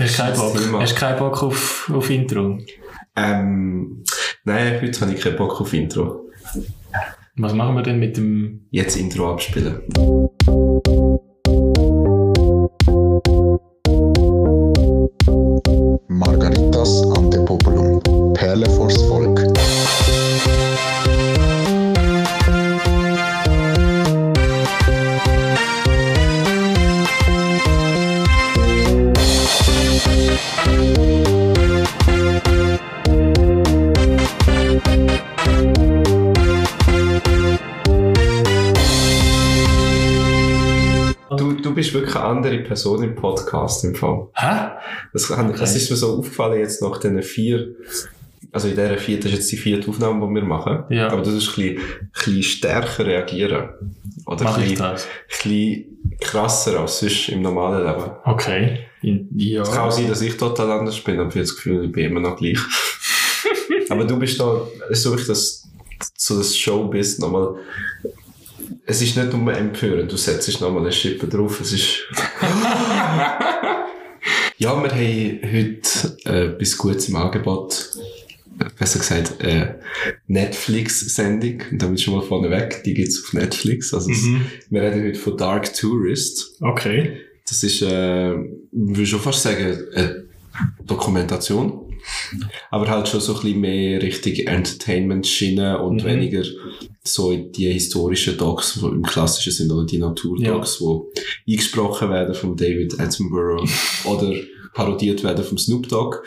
Hast du keinen Bock auf, auf Intro? Ähm, nein, heute habe ich keinen Bock auf Intro. Was machen wir denn mit dem... Jetzt Intro abspielen. Person im Podcast im Fall. Hä? Das, kann- das Okay. ist mir so aufgefallen jetzt nach diesen vier, also in dieser vier, das ist jetzt die vierte Aufnahme, die wir machen. Ja. Aber du musst ein bisschen, ein bisschen stärker reagieren. Oder Mach ein ich bisschen, das? ein bisschen krasser als sonst im normalen Leben. Okay. In, ja. Es kann auch sein, dass ich total anders bin, aber ich habe das Gefühl, ich bin immer noch gleich. aber du bist da, ist so wirklich das, so das Showbiz nochmal, es ist nicht nur empörend, du setzt nochmal eine Schippe drauf, es ist... ja, wir haben heute äh, etwas Gutes im Angebot. Besser gesagt, äh, Netflix-Sendung. Und damit schon mal vorneweg, die gibt's auf Netflix. Also es, Mhm. wir reden heute von Dark Tourist. Okay. Das ist, äh, ich würde schon fast sagen, eine Dokumentation. Aber halt schon so ein bisschen mehr Richtung Entertainment-Schiene und Mhm. weniger so die historischen Docs, die im klassischen sind, oder die Naturdocs, die eingesprochen werden von David Attenborough oder parodiert werden vom Snoop Dogg.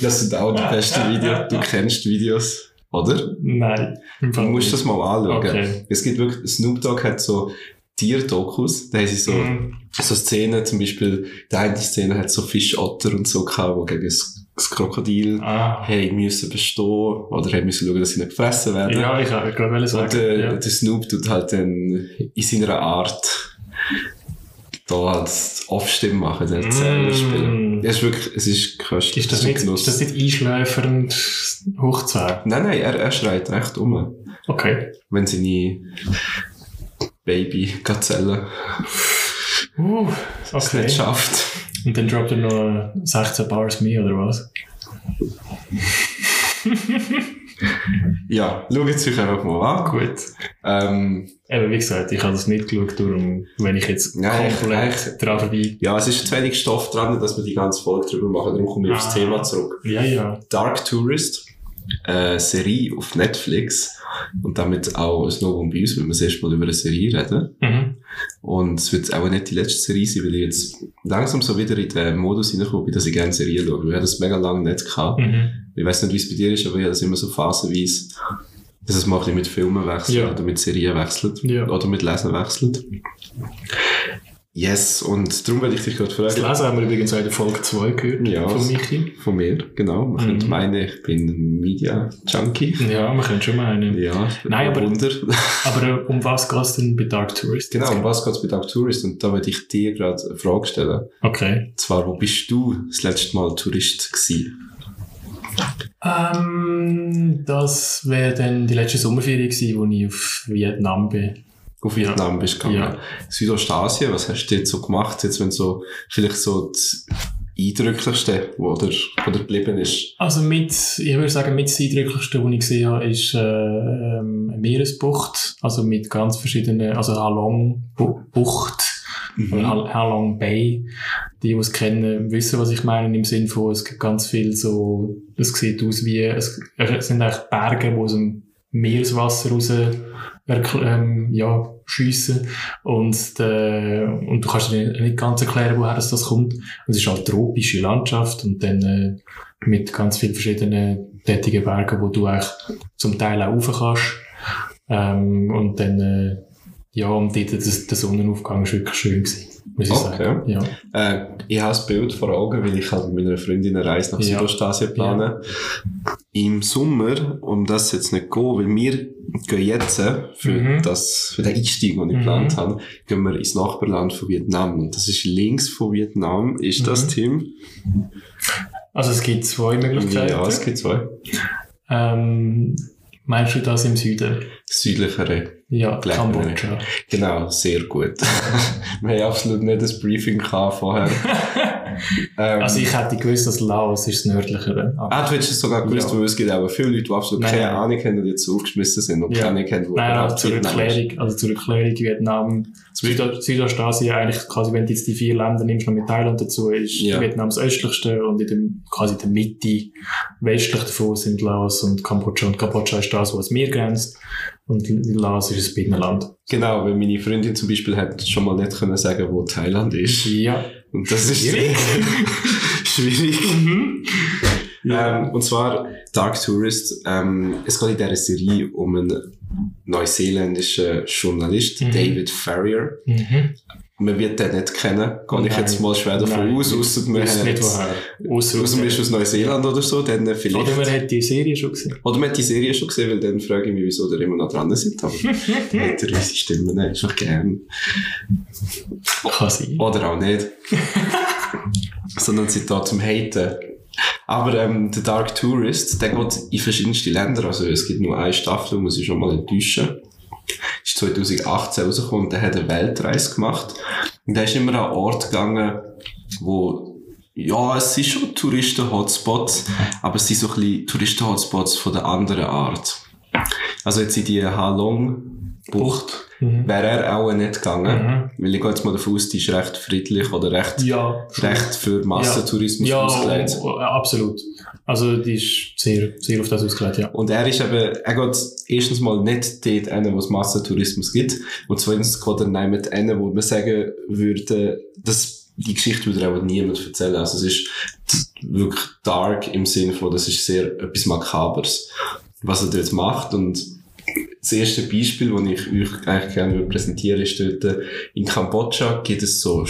Das sind auch die besten Videos. Du kennst Videos, oder? Nein. Du musst das mal anschauen. Okay. Es gibt wirklich, Snoop Dogg hat so Tierdokus, da haben sie so Mhm. so Szenen, zum Beispiel, die eine Szene hat so Fischotter und so gehabt, die gegen das, das Krokodil Ah. haben müssen bestehen oder haben müssen schauen, dass sie nicht gefressen werden. Ja, ich wollte gerade und sagen. der, ja. der Snoop tut halt dann in seiner Art da halt Off-Stimme machen, den Erzähler Mm. spielen. Es ist wirklich, es ist köstlich. Ist das, ein nicht, Genuss. ist das nicht einschläfernd hoch zwei? Nein, nein, er, er schreit recht um, Okay. wenn seine Baby-Gazelle Uh, es okay. nicht schafft. Und dann droppt er noch 16 Bars mehr, oder was? Ja, schaut es euch einfach mal an. Gut. Ähm, Eben, wie gesagt, ich habe das nicht geschaut, darum, wenn ich jetzt ich- komplett dran vorbei... Ja, es ist zu wenig Stoff dran, dass wir die ganze Folge drüber machen. Darum komme ich aufs Ah. Thema zurück. Ja, ja. Dark Tourist, äh, Serie auf Netflix. Und damit auch ein Novum bei uns, wenn wir das erste Mal über eine Serie reden. Mhm. Und es wird auch nicht die letzte Serie sein, weil ich jetzt langsam so wieder in den Modus hineinkomme, dass ich gerne Serien schaue. Wir haben das mega lange nicht gehabt. Mhm. Ich weiß nicht, wie es bei dir ist, aber ich habe das immer so phasenweise, dass es mal ein bisschen mit Filmen wechselt Ja. oder mit Serien wechselt. Ja. Oder mit Lesen wechselt. Yes, und darum werde ich dich gerade Das fragen. Lesen haben wir übrigens auch in der Folge 2 gehört. Ja. Von Michi. Von mir, genau. Man Mhm. könnte meinen, ich bin Media-Junkie. Ja, man könnte schon meinen. Ja, Nein, aber- Wunder. Aber äh, um was geht es denn bei Dark Tourist? genau, um was geht es bei Dark Tourist? Und da würde ich dir gerade eine Frage stellen. Okay. Und zwar, wo bist du das letzte Mal Tourist gewesen? Ähm, das wäre dann die letzte Sommerferie gewesen, wo ich auf Vietnam bin. Auf Vietnam bist du gegangen. Ja. Südostasien, was hast du jetzt so gemacht? Jetzt, wenn so, vielleicht so das Eindrücklichste, wo oder, oder geblieben ist. Also mit, ich würde sagen, mit das Eindrücklichste, was ich gesehen habe, ist äh, ähm, eine Meeresbucht, also mit ganz verschiedenen, also Halong Bu- Bucht oder Hal- Halong Bay. Die, die es kennen, wissen, was ich meine, im Sinn von, es gibt ganz viel so, es sieht aus wie, es, es sind eigentlich Berge, die aus dem Meereswasser raus ähm, ja, schiessen und, äh, und du kannst dir nicht ganz erklären, woher das, das kommt. Es ist halt tropische Landschaft und dann äh, mit ganz vielen verschiedenen tätigen Bergen, wo du eigentlich zum Teil auch rauf kannst. Ähm, und dann, äh, ja, und dort, das, der Sonnenaufgang war wirklich schön gewesen, muss ich Okay. sagen. Ja. Äh, ich habe das Bild vor Augen, weil ich halt mit meiner Freundin eine Reise nach Ja. Südostasien plane. Im Sommer, um das jetzt nicht gehen, weil wir gehen jetzt äh, für, Mhm. das, für den Einstieg, den ich Mhm. geplant habe, gehen wir ins Nachbarland von Vietnam. Und das ist links von Vietnam, ist das Mhm. Team? Also es gibt zwei Möglichkeiten. Ja, es gibt zwei. ähm, meinst du das im Süden? Südlichere. Ja, Kambodscha. Genau, sehr gut. wir haben absolut nicht das Briefing gehabt vorher. Ähm, Also ich hätte gewusst, dass Laos ist das nördlichere. Aber- Ah, du hättest es sogar gewusst, Ja. weil es gibt auch viele Leute, die absolut Nein, keine. Ahnung haben und jetzt aufgeschmissen sind und Ja. keine Ahnung haben, wo Nein, überhaupt zur. Erklärung, also zur Erklärung, Vietnam, Süd Südostasien, eigentlich quasi, wenn du jetzt die vier Länder nimmst, noch mit Thailand dazu, ist Ja. Vietnam das östlichste und in dem, quasi der Mitte, westlich davon sind Laos und Kambodscha. Und Kambodscha ist das, was mir grenzt. Und Laos ist ein Binnenland. Genau, weil meine Freundin zum Beispiel hat schon mal nicht können sagen, wo Thailand ist. Ja. Und das ist Schwierig. schwierig. Ja. Ähm, und zwar Dark Tourist. Ähm, es geht in dieser Serie um einen neuseeländischen Journalist, Mhm. David Farrier. Mhm. Man wird den nicht kennen, gehe ich Nein. jetzt mal schwer davon Nein. aus, ausser man hat, nicht woher. Ausser ausser man ist aus Neuseeland oder so, dann vielleicht. Oder man hat die Serie schon gesehen. Oder man hat die Serie schon gesehen, weil dann frage ich mich, wieso der immer noch dran sind. Aber hat eine riesige Stimme, ne? ist noch gern. Kann sein. Oder auch nicht. Sondern sind da zum Haten. Aber ähm, der Dark Tourist, der geht in verschiedenste Länder. Also es gibt nur eine Staffel, muss ich schon mal enttäuschen. Ist 2018 rausgekommen und der hat eine Weltreise gemacht. Und der ist immer an einen Ort gegangen, wo, ja, es sind schon Touristen-Hotspots, aber es sind so ein bisschen Touristen-Hotspots von der anderen Art. Also jetzt in die Halong-Bucht Mhm. wäre er auch nicht gegangen. Mhm. Weil ich gehe jetzt mal davon aus, die ist recht friedlich oder recht, Ja. recht für Massentourismus Ja, ausgelegt. oh, oh, absolut. Also, die ist sehr, sehr auf das ausgelegt, ja. Und er ist eben, er geht erstens mal nicht dort hin, wo es Massentourismus gibt. Und zweitens geht er nicht hin, wo man sagen würde, dass die Geschichte würde auch niemand erzählen. Also es ist wirklich dark im Sinne von, das ist sehr etwas Makabers, was er dort macht. Und das erste Beispiel, das ich euch eigentlich gerne präsentieren ist dort, in Kambodscha gibt es so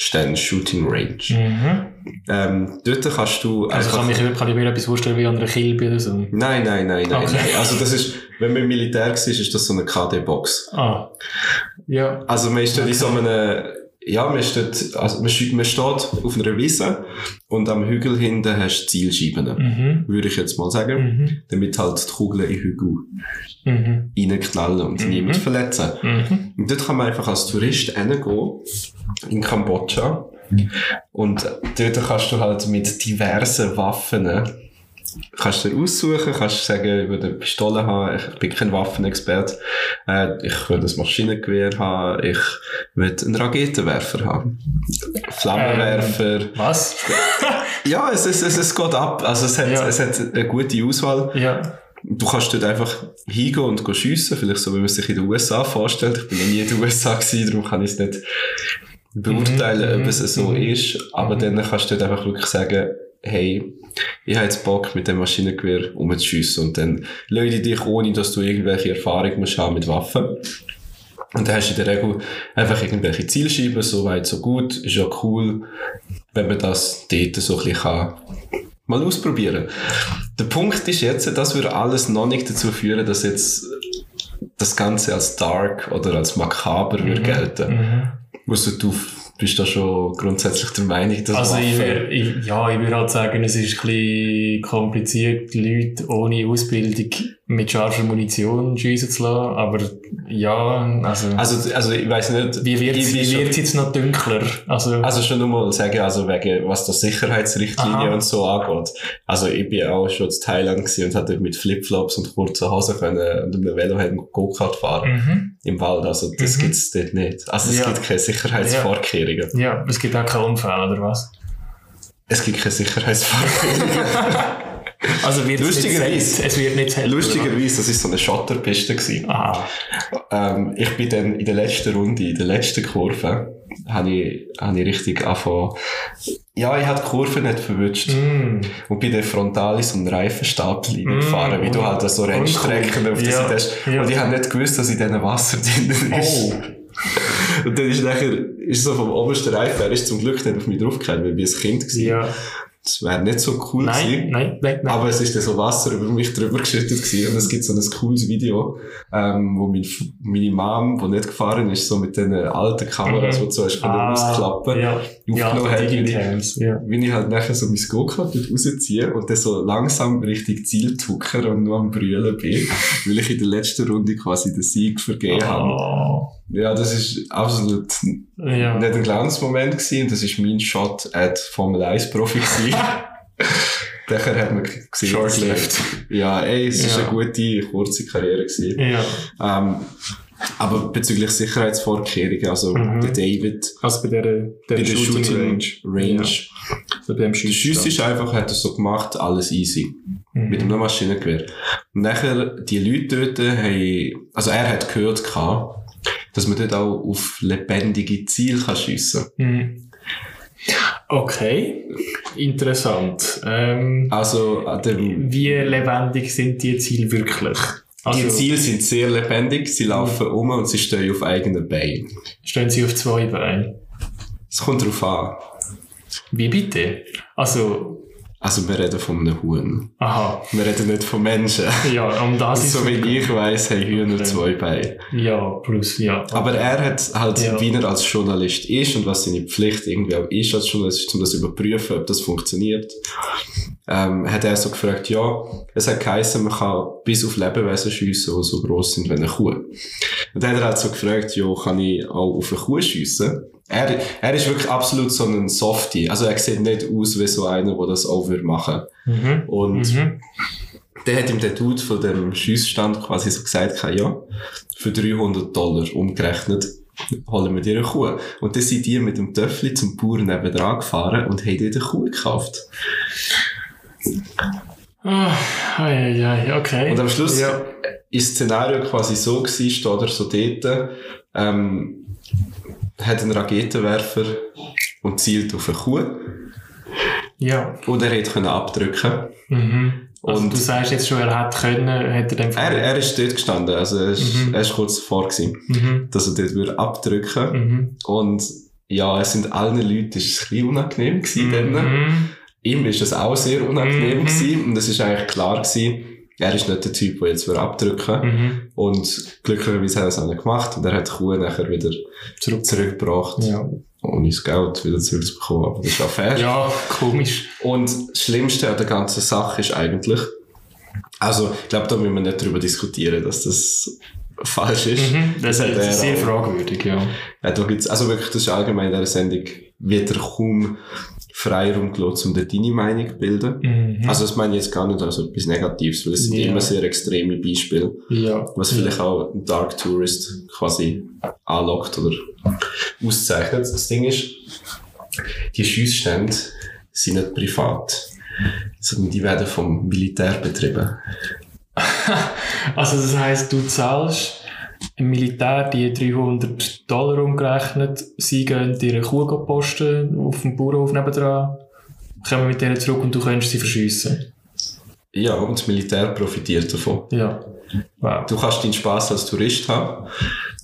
Schussstände, Shooting Range. Mhm. Ähm, dort kannst du Also, kann, mich, kann ich mir etwas vorstellen wie an einer Kilbe oder so. Nein, nein, nein, nein, Okay. nein. Also das ist, wenn man im Militär war, ist das so eine KD-Box. Ah. Ja. Also man ist dort in so Okay. einem, ja, man dort, also man, steht auf einer Wiese und am Hügel hinten hast du Zielscheiben. Mhm. Würde ich jetzt mal sagen. Mhm. Damit halt die Kugeln in den Hügel Mhm. reinknallen und Mhm. niemand verletzen. Mhm. Und dort kann man einfach als Tourist hingehen, in Kambodscha. Und dort kannst du halt mit diversen Waffen, kannst du dir aussuchen, kannst sagen, ich würde eine Pistole haben, ich bin kein Waffenexperte, äh, ich würde ein Maschinengewehr haben, ich würde einen Raketenwerfer haben. Flammenwerfer. Was? Ja, es, es, es, es geht ab. Also es hat, Ja. es hat eine gute Auswahl. ja. Du kannst dort einfach hingehen und go schiessen, vielleicht so, wie man sich in den USA vorstellt. Ich bin noch nie in den USA gewesen, darum kann ich es nicht beurteilen, Mhm, ob es so mhm. ist. Aber Mhm. dann kannst du dort einfach wirklich sagen, hey, ich habe jetzt Bock, mit dem Maschinengewehr umzuschiessen. Und dann leute dich, ohne dass du irgendwelche Erfahrung musst haben mit Waffen. Und dann hast du in der Regel einfach irgendwelche Zielscheiben, so weit, so gut. Ist ja cool, wenn man das dort so ein bisschen kann mal ausprobieren. Der Punkt ist jetzt, das würde alles noch nicht dazu führen, dass jetzt das Ganze als dark oder als makaber würde gelten. Mhm. Also du bist da schon grundsätzlich der Meinung, dass Also, ich wär, ich, ja, ich würde halt sagen, es ist ein bisschen kompliziert, Leute ohne Ausbildung mit scharfer Munition schiessen zu lassen. Aber ja, also, also, also ich weiß nicht, wie wird es jetzt noch dunkler? Also, Also schon nur mal sagen, also wegen, was das Sicherheitsrichtlinie Aha. und so angeht. Also ich bin auch schon in Thailand gewesen und hatte mit Flipflops und kurzen Hosen können und einem Velohelm Go-Kart fahren. mhm. Im Wald. Also das Mhm. gibt's dort nicht. Also es Ja. gibt keine Sicherheitsvorkehrungen. ja, es gibt auch keinen Unfall, oder was? Es gibt keine Sicherheitsvorkehrungen. Also wird Lustigerweise-. Es wird nicht zählt. Lustigerweise, das ist so eine Schotterpiste gewesen. Ah, Ähm, ich bin dann in der letzten Runde, in der letzten Kurve, habe ich, habe ich richtig angefangen, ja, ich habe die Kurve nicht verwünscht. mm. Und bin dann frontal in so einen Reifenstapel reingefahren, Mm, wie du halt so Rennstrecken auf der Ja, Seite hast. ja. Und ich habe nicht gewusst, dass in diesen Wasser drin ist. Oh. Und dann ist nachher, ist so vom obersten Reifen, er ist zum Glück nicht auf mich draufgefallen, weil ich ein Kind war. Ja. Das wäre nicht so cool Nein, gewesen. nein, nein, nein. Aber es ist dann so Wasser über mich drüber geschüttet gewesen. Und es gibt so ein cooles Video, ähm, wo mein, meine Mom, die nicht gefahren ist, so mit den alten Kameras, Mhm. die du hast ah, ausklappen, Ja, aufgenommen ja, hat, wie ich, ja. wie ich halt nachher so mein Go-Kart rausziehe und dann so langsam Richtung Ziel tucker und nur am Brüllen bin, weil ich in der letzten Runde quasi den Sieg vergeben habe. Oh. Ja, das ist absolut Ja. nicht ein Glanzmoment gewesen. Das ist mein Shot at Formel 1 Profi gewesen. Daher hat man gesehen, Short-lived. Ja, ey, es ist Ja. eine gute, kurze Karriere gewesen. Ja. Ähm, aber bezüglich Sicherheitsvorkehrungen, also Mhm. der David Also bei der, der bei der Shooting, Shooting Range. Range, Ja. Bei dem der Schuss ist einfach, hat er so gemacht, alles easy. Mhm. Mit einem Maschinengewehr. Und nachher, die Leute dort haben, also er hat gehört gehabt, dass man dort auch auf lebendige Ziele kann schiessen Mhm. Okay, interessant. Ähm, Also, dem, wie lebendig sind die Ziele wirklich? Also, die Ziele sind sehr lebendig, sie laufen um und sie stehen auf eigenen Beinen. Stehen sie auf zwei Beinen? Es kommt darauf an. Wie bitte? Also, Also, wir reden von einem Huhn. aha, Wir reden nicht von Menschen. ja, um das ist so wie ich weiss, haben Hühner Okay. zwei Beine. Ja, plus, ja. Aber er hat halt, Ja. wie er als Journalist ist und was seine Pflicht irgendwie auch ist als Journalist, um das zu überprüfen, ob das funktioniert, ähm, hat er so gefragt, ja, es hat geheißen, man kann bis auf Lebewesen schiessen, die so gross sind wie eine Kuh. Und dann hat er halt so gefragt, ja, kann ich auch auf eine Kuh schiessen? Er, er ist wirklich absolut so ein Softie. Also er sieht nicht aus wie so einer, der das auch würde machen. Mhm. Und Mhm. der hat ihm der Dude von dem Schiessstand quasi so gesagt, ja, für 300 Dollar umgerechnet, holen wir dir eine Kuh. Und dann sind die mit dem Töffel zum Bauern nebenan gefahren und haben dir eine Kuh gekauft. Ah, ai, ai, ai, okay. Und am Schluss Ja. ist das Szenario quasi so gewesen, steht er so dort, ähm, hat einen Raketenwerfer und zielt auf eine Kuh. Ja. Und er hätte können abdrücken Mhm. Also Und- du sagst jetzt schon, er hätte können, hätte er dann Er, er ist dort gestanden, also er ist, Mhm. er ist kurz davor gewesen, Mhm. dass er dort würde abdrücken Mhm. Und ja, es sind allen Leuten ist es ein bisschen unangenehm gewesen. Mhm. Ihm ist es auch sehr unangenehm Mhm. gewesen. Und es ist eigentlich klar gewesen, er ist nicht der Typ, der jetzt abdrücken Mhm. Und glücklicherweise hat er es auch nicht gemacht. Und er hat die Kuh nachher wieder Zurück. zurückgebracht. Ja. Ohne das Geld wieder zurückzubekommen. Aber das ist auch fair. ja, komisch. Und das Schlimmste an der ganzen Sache ist eigentlich, also, ich glaube, da müssen wir nicht darüber diskutieren, dass das falsch ist. Mhm. Das, ist er sehr fragwürdig, ja. Ja, da gibt's, also wirklich, das ist allgemein in dieser Sendung, wird er kaum Freiraum gelassen, um deine Meinung zu bilden. Mhm. Also das meine ich jetzt gar nicht als etwas Negatives, weil es sind Ja. immer sehr extreme Beispiele, ja. was vielleicht auch ein Dark Tourist quasi anlockt oder auszeichnet. Das Ding ist, die Schiessstände sind nicht privat, sondern die werden vom Militär betrieben. Also das heisst, du zahlst im Militär die 300 Dollar umgerechnet, sie gehen eine Kuh posten auf dem Bauernhof nebendran, kommen mit denen zurück und du kannst sie verschiessen. Ja, und das Militär profitiert davon. Ja. Wow. Du kannst deinen Spaß als Tourist haben.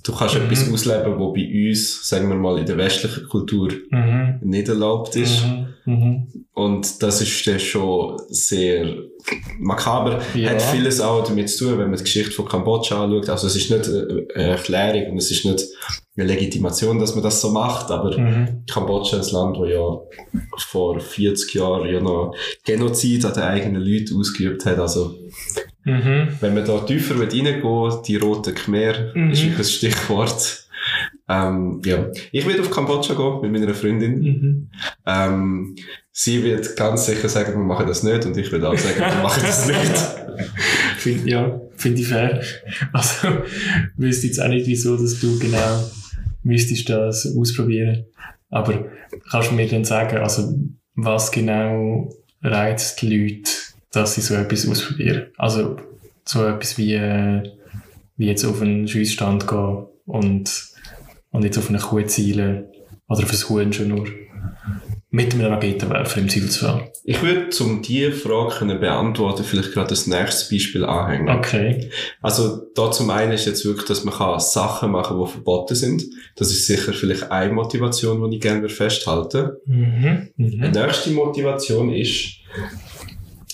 Du kannst Mhm. etwas ausleben, was bei uns, sagen wir mal, in der westlichen Kultur Mhm. nicht erlaubt ist. Mhm. Und das ist dann schon sehr makaber. Ja. Hat vieles auch damit zu tun, wenn man die Geschichte von Kambodscha anschaut. Also es ist nicht eine Erklärung und es ist nicht eine Legitimation, dass man das so macht, aber Mhm. Kambodscha ist ein Land, das ja vor 40 Jahren ja noch Genozid an den eigenen Leuten ausgeübt hat. Also Mhm. wenn man da tiefer reingehen will, die roten Khmer Mhm. ist ein Stichwort. Ähm, ja. Ich werde auf Kambodscha gehen mit meiner Freundin. Mhm. Ähm, sie wird ganz sicher sagen, wir machen das nicht und ich würde auch sagen, wir machen das nicht. Find, ja, finde ich fair. Also, wüsste jetzt auch nicht, wieso, dass du genau müsstest das ausprobieren. Aber kannst du mir dann sagen, also, was genau reizt die Leute, dass sie so etwas ausprobieren? Also, so etwas wie, äh, wie jetzt auf einen Schiessstand gehen und, und jetzt auf eine Kuh zielen oder auf ein Huhn schon nur. Mit einem Raketenwerfer im Zielsfall. Ich würde, um diese Frage können beantworten, vielleicht gerade das nächste Beispiel anhängen. Okay. Also, da zum einen ist jetzt wirklich, dass man kann Sachen machen, die verboten sind. Das ist sicher vielleicht eine Motivation, die ich gerne festhalten Mhm. Mhm. Die nächste Motivation ist,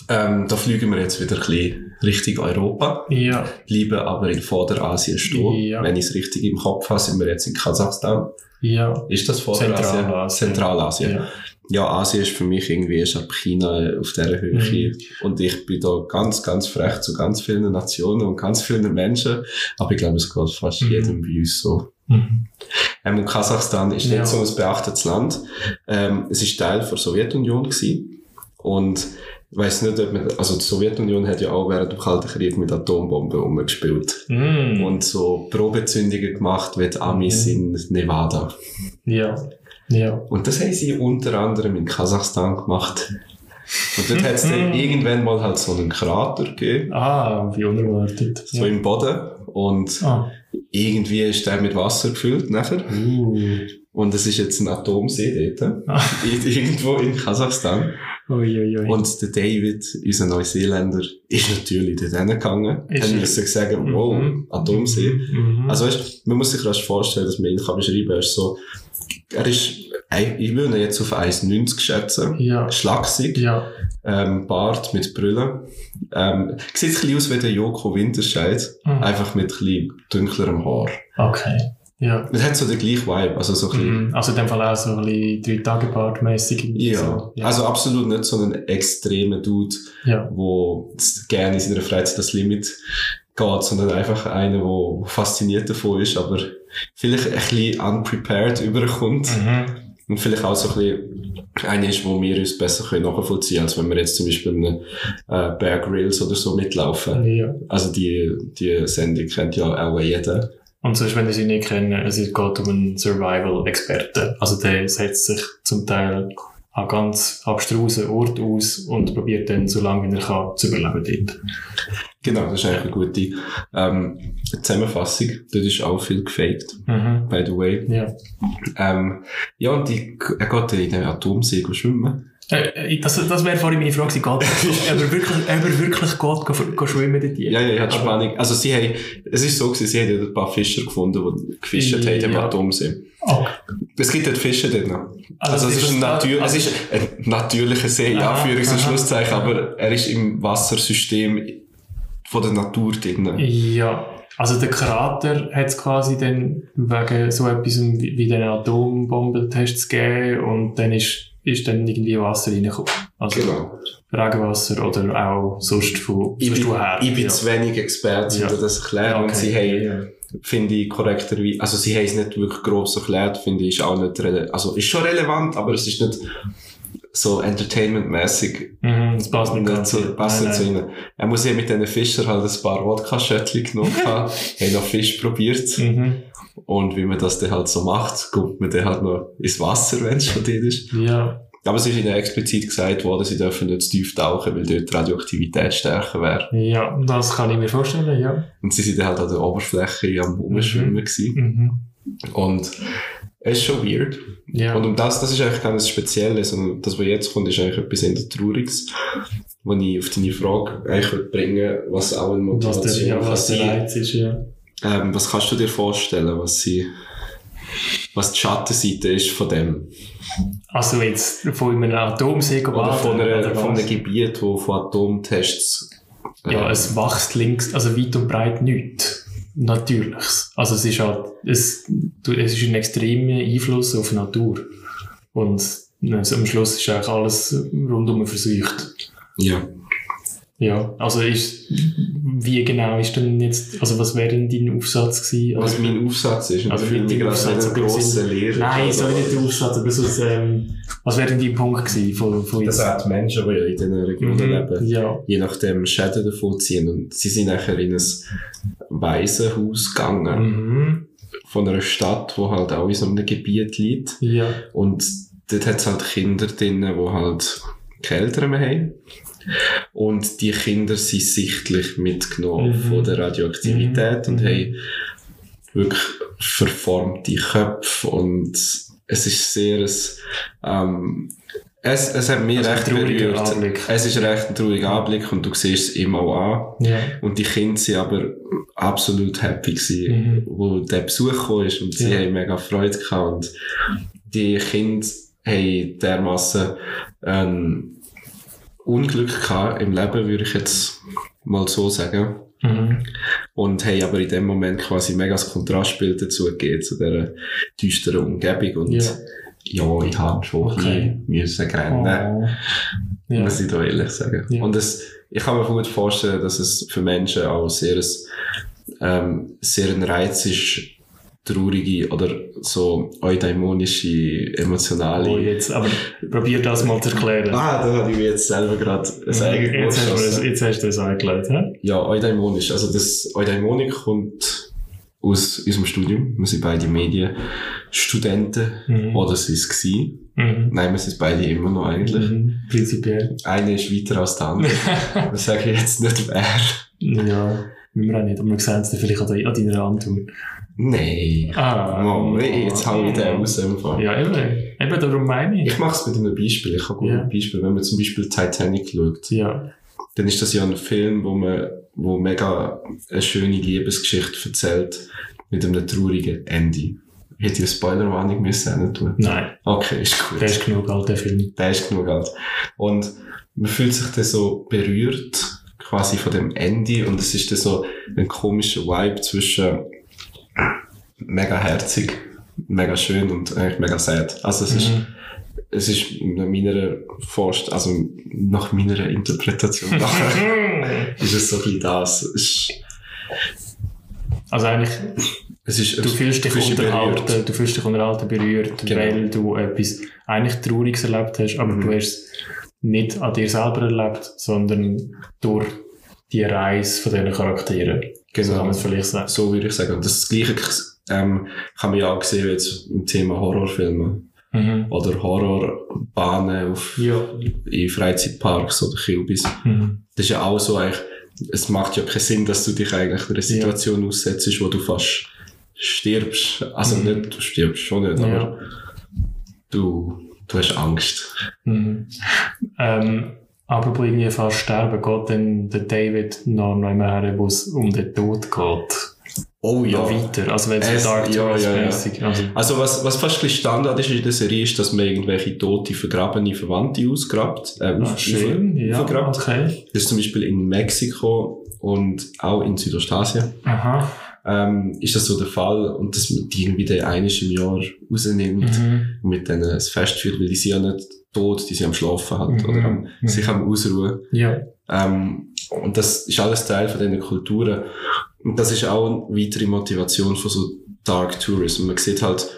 ähm, da fliegen wir jetzt wieder ein bisschen Richtung Europa, Ja. bleiben aber in Vorderasien stehen. Ja. Wenn ich es richtig im Kopf habe, sind wir jetzt in Kasachstan. Ja. Ist das Vorderasien? Zentralasien. Zentralasien. ja. Ja, Asien ist für mich irgendwie erst ab China auf dieser Höhe. Mhm. Und ich bin da ganz, ganz frech zu ganz vielen Nationen und ganz vielen Menschen. Aber ich glaube, es geht fast Mhm. jedem bei uns so. Mhm. Ähm, und Kasachstan ist Ja. nicht so ein beachtetes Land. Ähm, es ist Teil der Sowjetunion gewesen. Und ich weiss nicht, ob man, also die Sowjetunion hat ja auch während dem Kalten Krieg mit Atombomben umgespielt. Mhm. Und so Probezündungen gemacht wie die Amis in Nevada. Ja. Ja. Und das haben sie unter anderem in Kasachstan gemacht. Und dort hat es dann irgendwann mal halt so einen Krater gegeben, Ah, wie unerwartet. so im Boden. Und Ah. irgendwie ist der mit Wasser gefüllt nachher. Uh. Und es ist jetzt ein Atomsee dort. Ah. Ir- Irgendwo in Kasachstan. Ui, ui, ui. Und der David, unser Neuseeländer, ist natürlich dort hingegangen. Ist er? müssen sagen, wow, Mhm. Atomsee. Mhm. Also weißt, man muss sich rasch vorstellen, dass man ihn kann beschreiben kann. Er ist so, er ist, ich würde ihn jetzt auf 1,90 schätzen. ja. Schlagsig, Ja. ähm, Bart mit Brüllen. Ähm, sieht ein bisschen aus wie der Joko Winterscheid. Mhm. Einfach mit ein bisschen dunklerem Haar. Okay. Ja. Es hat so den gleichen Vibe, also so ein Mhm. Also in dem Fall auch so ein bisschen drei Tage mäßig Ja. So. ja. also absolut nicht so ein extremer Dude, ja. wo gerne in seiner Freizeit das Limit geht, sondern einfach einer, der fasziniert davon ist, aber vielleicht ein bisschen unprepared überkommt Mhm. und vielleicht auch so ein bisschen einer ist, wo wir uns besser können nachvollziehen können, als wenn wir jetzt zum Beispiel in einem äh, Bear Grylls oder so mitlaufen. ja. Also die, die Sendung kennt ja auch jeder. Und sonst, wenn ihr sie nicht kennen, es geht um einen Survival-Experten. Also der setzt sich zum Teil an ganz abstrusen Ort aus und probiert dann so lange wie er kann zu überleben dort. Genau, das ist eigentlich eine gute ähm, Zusammenfassung. Dort ist auch viel gefaked, Mhm. by the way. Ja. Ähm, ja, und die, er geht in den Atomsee schwimmen. Äh, das das wäre vorhin meine Frage, gewesen, geht, ob er wirklich, ob er wirklich geht, go, go schwimmen dort? Ja, ja, ich hatte Aber- Spannung. Also sie haben, es ist so gewesen, sie haben ein paar Fischer gefunden, die gefischt haben im Ja. Atomsee. Oh. Es gibt dort Fische dort noch. Also, es, ist ein natür also- es ist ein natürlicher See, Aha, Anführungs- und. Schlusszeichen, aber er ist im Wassersystem von der Natur drin. Ja, also der Krater hat es quasi dann wegen so etwas wie, wie den Atombombentests gegeben und dann ist, ist dann irgendwie Wasser reingekommen. Also Genau. Regenwasser oder auch sonst von Ich sonst bin, woher. ich bin ja. zu wenig Experte, um Ja. das zu erklären. Ja, Und okay. sie haben, Ja, ja. finde ich, korrekterweise, also sie haben es nicht wirklich gross erklärt, finde ich, ist auch nicht relevant. Also ist schon relevant, aber es ist nicht so entertainmentmäßig Mhm, das passt nicht ganz. so, passt Nein, zu ihnen. Er muss ja mit diesen Fischern halt ein paar Wodka-Schöttchen genommen haben, haben noch Fisch probiert. Mhm. Und wie man das dann halt so macht, kommt man dann halt noch ins Wasser, wenn es schon dort ist. Ja, Aber es ist ihnen explizit gesagt worden, sie dürfen nicht zu tief tauchen, weil dort die Radioaktivität stärker wäre. ja, das kann ich mir vorstellen, ja. Und sie sind dann halt an der Oberfläche am Umschwimmen gewesen. Mhm. Und es ist schon weird. Ja. Und um das, das ist eigentlich nicht Spezielles, sondern das, was jetzt kommt, ist eigentlich etwas eher Trauriges. Wo ich auf deine Frage eigentlich würde bringen was auch eine was der, Motivation ja, kann was der. Reiz ist, ja. Ähm, was kannst du dir vorstellen, was sie, was die Schattenseite ist von dem? Also jetzt von einem Atomsee Oder von, einer, oder von einem was? Gebiet, wo von Atomtests, Ja, äh, es wächst links, also weit und breit nichts. Natürliches. Also es ist halt, es, es ist ein extremer Einfluss auf die Natur. Und also am Schluss ist eigentlich alles rundum verseucht. ja. Ja, also ist, wie genau ist denn jetzt, also was wäre denn dein Aufsatz gewesen? Was Also, mein Aufsatz ist, Also dein mich gerade ein grosser Lehrer. nein, Also, sorry, nicht der Aufsatz, aber so, ähm, was wäre denn dein Punkt gewesen von, von Das sind die Menschen, die ja in diesen Regionen Mhm, leben. ja. je nachdem Schäden davon ziehen. Und sie sind nachher in ein Waisenhaus gegangen. Mhm. Von einer Stadt, wo halt auch in so einem Gebiet liegt. Ja. Und dort hat es halt Kinder drin, die halt Eltern mehr haben. Und die Kinder sind sichtlich mitgenommen Mhm. von der Radioaktivität Mhm. und haben wirklich verformte Köpfe und es ist sehr ein, ähm, es, es hat mich Also recht trauriger berührt. Anblick. Es ist recht ein trauriger Anblick und du siehst es ihm auch an. Ja. Und die Kinder sind aber absolut happy gewesen, Mhm. wo der Besuch ist und sie Ja. haben mega Freude gehabt. Und die Kinder haben dermassen ein Unglück gehabt im Leben, würde ich jetzt mal so sagen. Mhm. Und haben aber in dem Moment quasi mega das Kontrastbild dazu gegeben, zu dieser düsteren Umgebung. Und Ja. ja, ich habe schon Okay. ein bisschen müssen rennen Oh. Ja. muss ich da ehrlich sagen. Ja. Und es, ich kann mir gut vorstellen, dass es für Menschen auch sehr, ähm, sehr ein Reiz ist, traurige oder so eudäimonische, emotionale. Oh, jetzt, aber probier das mal zu erklären. Ah, da habe ich mir jetzt selber gerade ein jetzt, hast du, jetzt hast du das angelegt, hä? Ja, eudaimonisch. Also das Eudämonik kommt aus unserem Studium. Wir sind beide Medienstudenten. Mhm. Oder sie es gewesen. Mhm. Nein, wir sind beide immer noch eigentlich. Mhm. Prinzipiell. Eine ist weiter als der andere. das sage ich jetzt nicht wer. Ja, müssen wir auch nicht, aber wir sehen es dann vielleicht an, de- an deiner Antwort. Nein. Ah. Oh, jetzt hau ich den aus dem Fall. Ja, eben. Eben darum meine ich. Ich mache es mit einem Beispiel. Ich habe ein Beispiel. Wenn man zum Beispiel Titanic schaut, Ja. dann ist das ja ein Film, wo man, wo mega eine schöne Liebesgeschichte erzählt mit einem traurigen Ende. Hätte ich eine Spoilerwarnung müssen tun. Nein, Okay, ist gut. der ist genug alt, der Film. Der ist genug alt. Und man fühlt sich dann so berührt, quasi von dem Ende, und es ist dann so ein komischer Vibe zwischen mega herzig, mega schön und eigentlich mega sad. Also es ist, Mhm. es ist nach meiner Forst, also nach meiner Interpretation nachher, ist es so ein bisschen das. Ist, Also eigentlich, es ist, du fühlst dich unterhalten, du fühlst dich unterhalten berührt, Genau. weil du etwas eigentlich Trauriges erlebt hast, aber Mhm. du hast es nicht an dir selber erlebt, sondern durch die Reise von diesen Charakteren. So kann man es vielleicht sagen. So würde ich sagen. Und das Gleiche ähm, kann man ja auch sehen jetzt im Thema Horrorfilme. Mhm. oder Horrorbahnen auf, Ja. in Freizeitparks oder Kilbis. Mhm. Das ist ja auch so eigentlich, es macht ja keinen Sinn, dass du dich eigentlich einer Situation aussetzt, wo du fast stirbst. Also Mhm. nicht, du stirbst schon nicht, Ja. aber du, du hast Angst. Mhm. Ähm, apropos irgendwie fast sterben, geht denn der David noch, immer her, wo es um den Tod geht? Oh Noch weiter, also wenn es Dark ja, ja, ja. also, Also was, was fast ein bisschen Standard ist in der Serie, ist, dass man irgendwelche tote, vergrabene Verwandte ausgrabt. Äh, ah, schön, ja, aufgrabt. okay. Das ist zum Beispiel in Mexiko und auch in Südostasien. Aha. ähm, ist das so der Fall und dass man die irgendwie den einiges im Jahr rausnimmt Mhm. und mit denen es Fest führt, weil die sind ja nicht tot, die sind am Schlafen halt Mhm. oder am, Mhm. sich am Ausruhen. Ja. Ähm, und das ist alles Teil von diesen Kulturen. Und das ist auch eine weitere Motivation von so Dark Tourism. Man sieht halt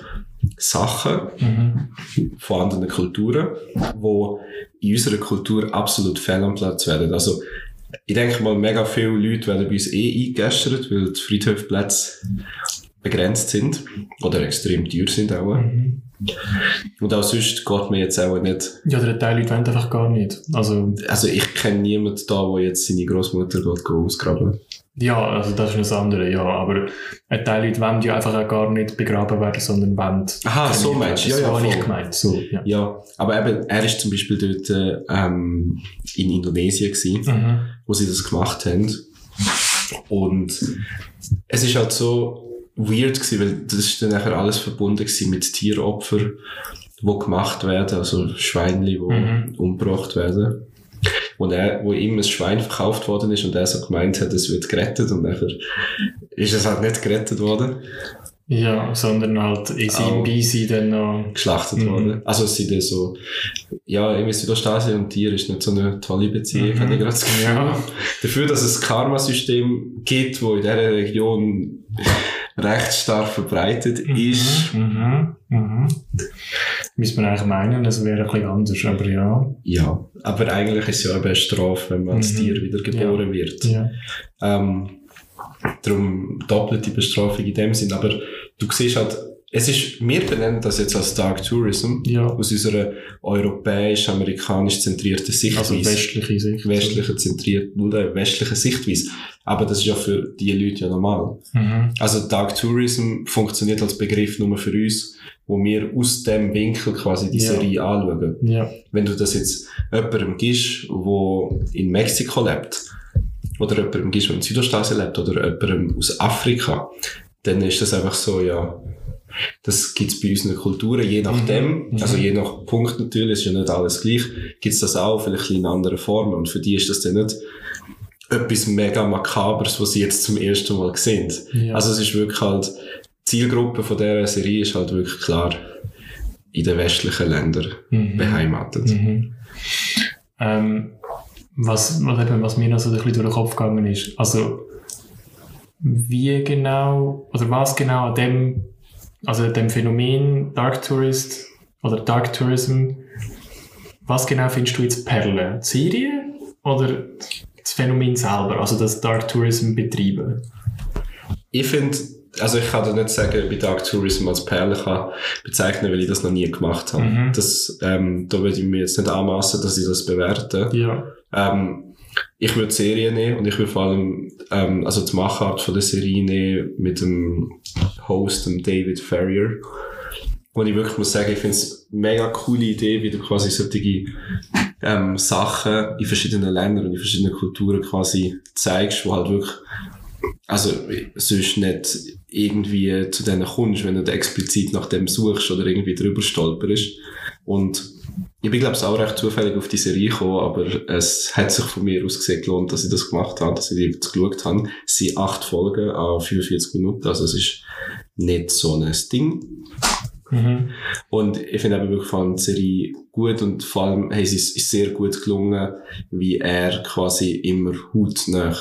Sachen Mhm. von anderen Kulturen, wo in unserer Kultur absolut fehl am Platz werden. Also, ich denke mal, mega viele Leute werden bei uns eh eingegeschert, weil die Friedhofplätze begrenzt sind oder extrem teuer sind auch. Mhm. Und auch sonst geht man jetzt auch nicht, Ja, der Teil Leute wollen einfach gar nicht. Also, also ich kenne niemanden da, der jetzt seine Großmutter go ausgraben. ja, also das ist das andere, ja. Aber ein Teil Leute wollen ja einfach auch gar nicht begraben werden, sondern wollen. Aha, so meinst du? Ja, ja, So habe ich gemeint. So, ja. Ja, aber eben, er ist zum Beispiel dort äh, ähm, in Indonesien gewesen. Mhm. wo sie das gemacht haben. Und es ist halt so weird gewesen, weil das ist dann nachher alles verbunden gewesen mit Tieropfern, die gemacht werden, also Schweinli, die Mhm. umgebracht werden. Und er, wo ihm ein Schwein verkauft worden ist und er so gemeint hat, es wird gerettet und nachher ist es halt nicht gerettet worden, Ja, sondern halt in seinem. Beisein dann noch. geschlachtet Mhm. worden. Also es sind dann so, ja, irgendwie Südostasien und Tier ist nicht so eine tolle Beziehung, Mhm. habe ich gerade das Gefühl. Ja. Dafür, dass es ein Karma-System gibt, wo in dieser Region recht stark verbreitet ist. Mhm. Mhm. Müsste man eigentlich meinen, es wäre ein bisschen anders, aber ja. Ja, aber eigentlich ist es ja eben eine Strafe, wenn man als Mhm. Tier wieder geboren wird. ja. Ähm, darum doppelte Bestrafung in dem Sinn. Aber du siehst halt, es ist, wir benennen das jetzt als Dark Tourism Ja. aus unserer europäisch-amerikanisch zentrierten Sichtweise. Also westliche Sicht. westliche zentriert, westliche Sichtweise. Aber das ist ja für die Leute ja normal. Mhm. Also Dark Tourism funktioniert als Begriff nur für uns, wo wir aus dem Winkel quasi die Ja. Serie anschauen. Ja. Wenn du das jetzt jemandem gibst, wo in Mexiko lebt, oder jemandem gibst, der in Südostasien lebt, oder jemandem aus Afrika, dann ist das einfach so, ja, das gibt's bei unseren Kulturen, je nachdem, Mhm. also je nach Punkt natürlich, ist ja nicht alles gleich, gibt's das auch, vielleicht in anderen Formen. Und für die ist das dann nicht etwas mega Makabers, was sie jetzt zum ersten Mal sehen. Ja. Also es ist wirklich halt, die Zielgruppe von dieser Serie ist halt wirklich klar in den westlichen Ländern Mhm. beheimatet. Mhm. Ähm, was, was, eben, was mir noch so ein bisschen durch den Kopf gegangen ist, also wie genau, oder was genau an dem also dem Phänomen Dark Tourist oder Dark Tourism, was genau findest du jetzt Perle? Die Serie oder das Phänomen selber, also das Dark Tourism betreiben? Ich finde, also ich kann dir nicht sagen, ob ich Dark Tourism als Perle kann bezeichnen, weil ich das noch nie gemacht habe. Mhm. Das, ähm, da würde ich mir jetzt nicht anmassen, dass ich das bewerte. Ja. Ähm, ich würde die Serie nehmen und ich würde vor allem ähm, also die Machart von der Serie nehmen mit dem Host, dem David Ferrier. Und ich wirklich muss sagen, ich finde es eine mega coole Idee, wie du quasi solche ähm, Sachen in verschiedenen Ländern und in verschiedenen Kulturen quasi zeigst, wo halt wirklich also sonst nicht irgendwie zu denen kommst, wenn du explizit nach dem suchst oder irgendwie drüber stolperst. Und ich bin, glaube ich, auch recht zufällig auf die Serie gekommen, aber es hat sich von mir aus gesehen gelohnt, dass ich das gemacht habe, dass ich die jetzt geschaut habe. Es sind acht Folgen an 45 Minuten, also es ist nicht so ein Ding. Mhm. Und ich finde eben wirklich von die Serie gut und vor allem hey, es ist, sehr gut gelungen, wie er quasi immer hautnah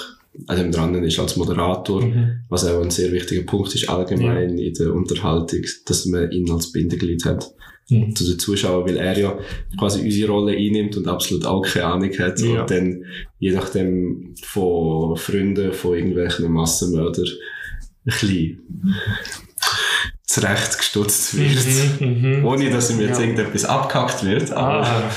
an dem dran ist als Moderator, Mhm. was auch ein sehr wichtiger Punkt ist allgemein in der Unterhaltung, dass man ihn als Bindeglied hat Mhm. zu den Zuschauern, weil er ja quasi unsere Rolle einnimmt und absolut auch keine Ahnung hat Ja. und dann je nachdem von Freunden, von irgendwelchen Massenmördern ein bisschen zurechtgestutzt wird. Mhm. Mhm. Ohne dass ihm jetzt Ja. irgendetwas abgehackt wird, aber Ah,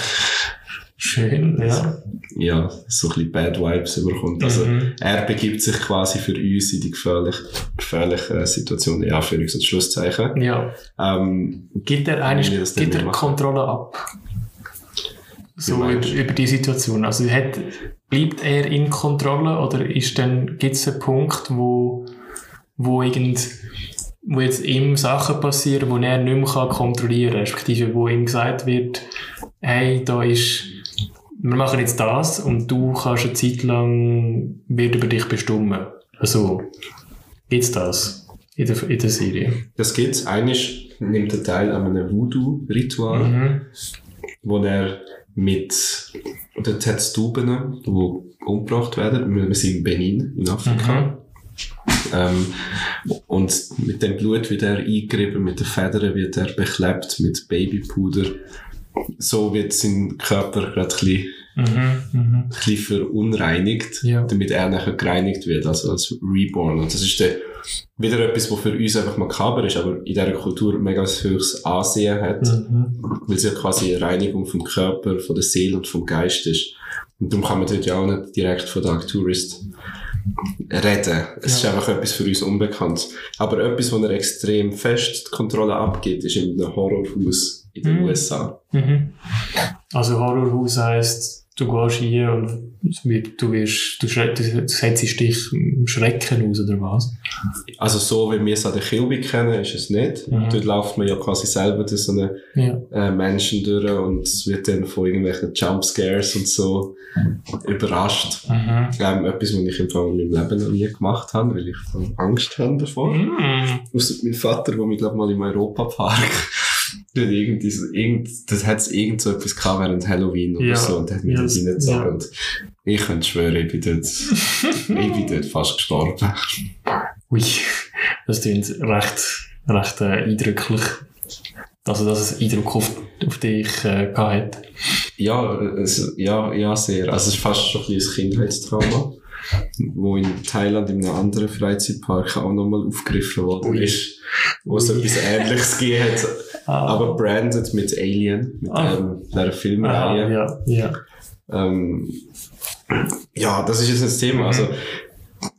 schön, ja. ja, so ein bisschen Bad Vibes überkommt. Also, Mhm. er begibt sich quasi für uns in die gefährliche, gefährliche äh, Situation, ja, für uns als Schlusszeichen. ja. Ähm, Gibt er eigentlich gibt er. Kontrolle ab? So über, über die Situation. Also hat, bleibt er in Kontrolle oder ist dann, gibt es einen Punkt, wo, wo irgend, wo jetzt ihm Sachen passieren, wo er nicht mehr kann kontrollieren kann, respektive wo ihm gesagt wird, hey, da ist, wir machen jetzt das und du kannst eine Zeit lang, wird über dich bestimmen. Also, gibt's das in der, in der Serie? das gibt's. Eigentlich nimmt er teil an einem Voodoo-Ritual, Mhm. wo er mit, es Tauben, die umgebracht werden. Wir sind in Benin, in Afrika. Mhm. Ähm, und mit dem Blut wird er eingerieben, mit den Federn wird er beklebt, mit Babypuder. So wird sein Körper gerade ein bisschen, Mhm. Mhm. ein bisschen verunreinigt, Ja. damit er nachher gereinigt wird, also als Reborn. Und das ist dann wieder etwas, was für uns einfach makaber ist, aber in dieser Kultur mega ein höchstes Ansehen hat, Mhm. weil es ja quasi eine Reinigung vom Körper, von der Seele und vom Geist ist. Und darum kann man dort ja auch nicht direkt von Dark Tourist reden. Es Ja. ist einfach etwas für uns Unbekanntes. Aber etwas, wo er extrem fest die Kontrolle abgibt, ist in einem Horrorhaus in den Mhm. USA. Mhm. Also Horrorhaus heisst, du gehst hier und du wirst, du, du setzt dich im Schrecken aus, oder was? Also so, wie wir es an der Kilby kennen, ist es nicht. Mhm. Dort läuft man ja quasi selber durch so einen Ja. äh, Menschen durch und es wird dann von irgendwelchen Jumpscares und so überrascht. Mhm. Ähm, etwas, was ich im Fall in meinem Leben noch nie gemacht habe, weil ich Angst habe davor. Mhm. Ausser mein Vater, der mich, glaube mal im Europapark dort irgendwie so, irgend, das hat irgend so etwas gehabt während Halloween oder Ja. so und hat mich Ja, das- reingezogen. ja. Und ich könnte schwören, ich bin dort, ich bin dort fast gestorben. Ui, das klingt recht, recht äh, eindrücklich. Also, dass es Eindruck auf, auf dich äh, hat. Ja, es, ja, ja, sehr. Also es ist fast schon ein Kindheitstrauma, wo in Thailand in einem anderen Freizeitpark auch nochmal aufgegriffen worden ist, wo es etwas Ähnliches gegeben hat, Ah. aber branded mit Alien, mit Ah. ähm, einer Aha, Filmreihe. ja, ja. Ähm, ja, das ist jetzt ein Thema. Mhm. Also,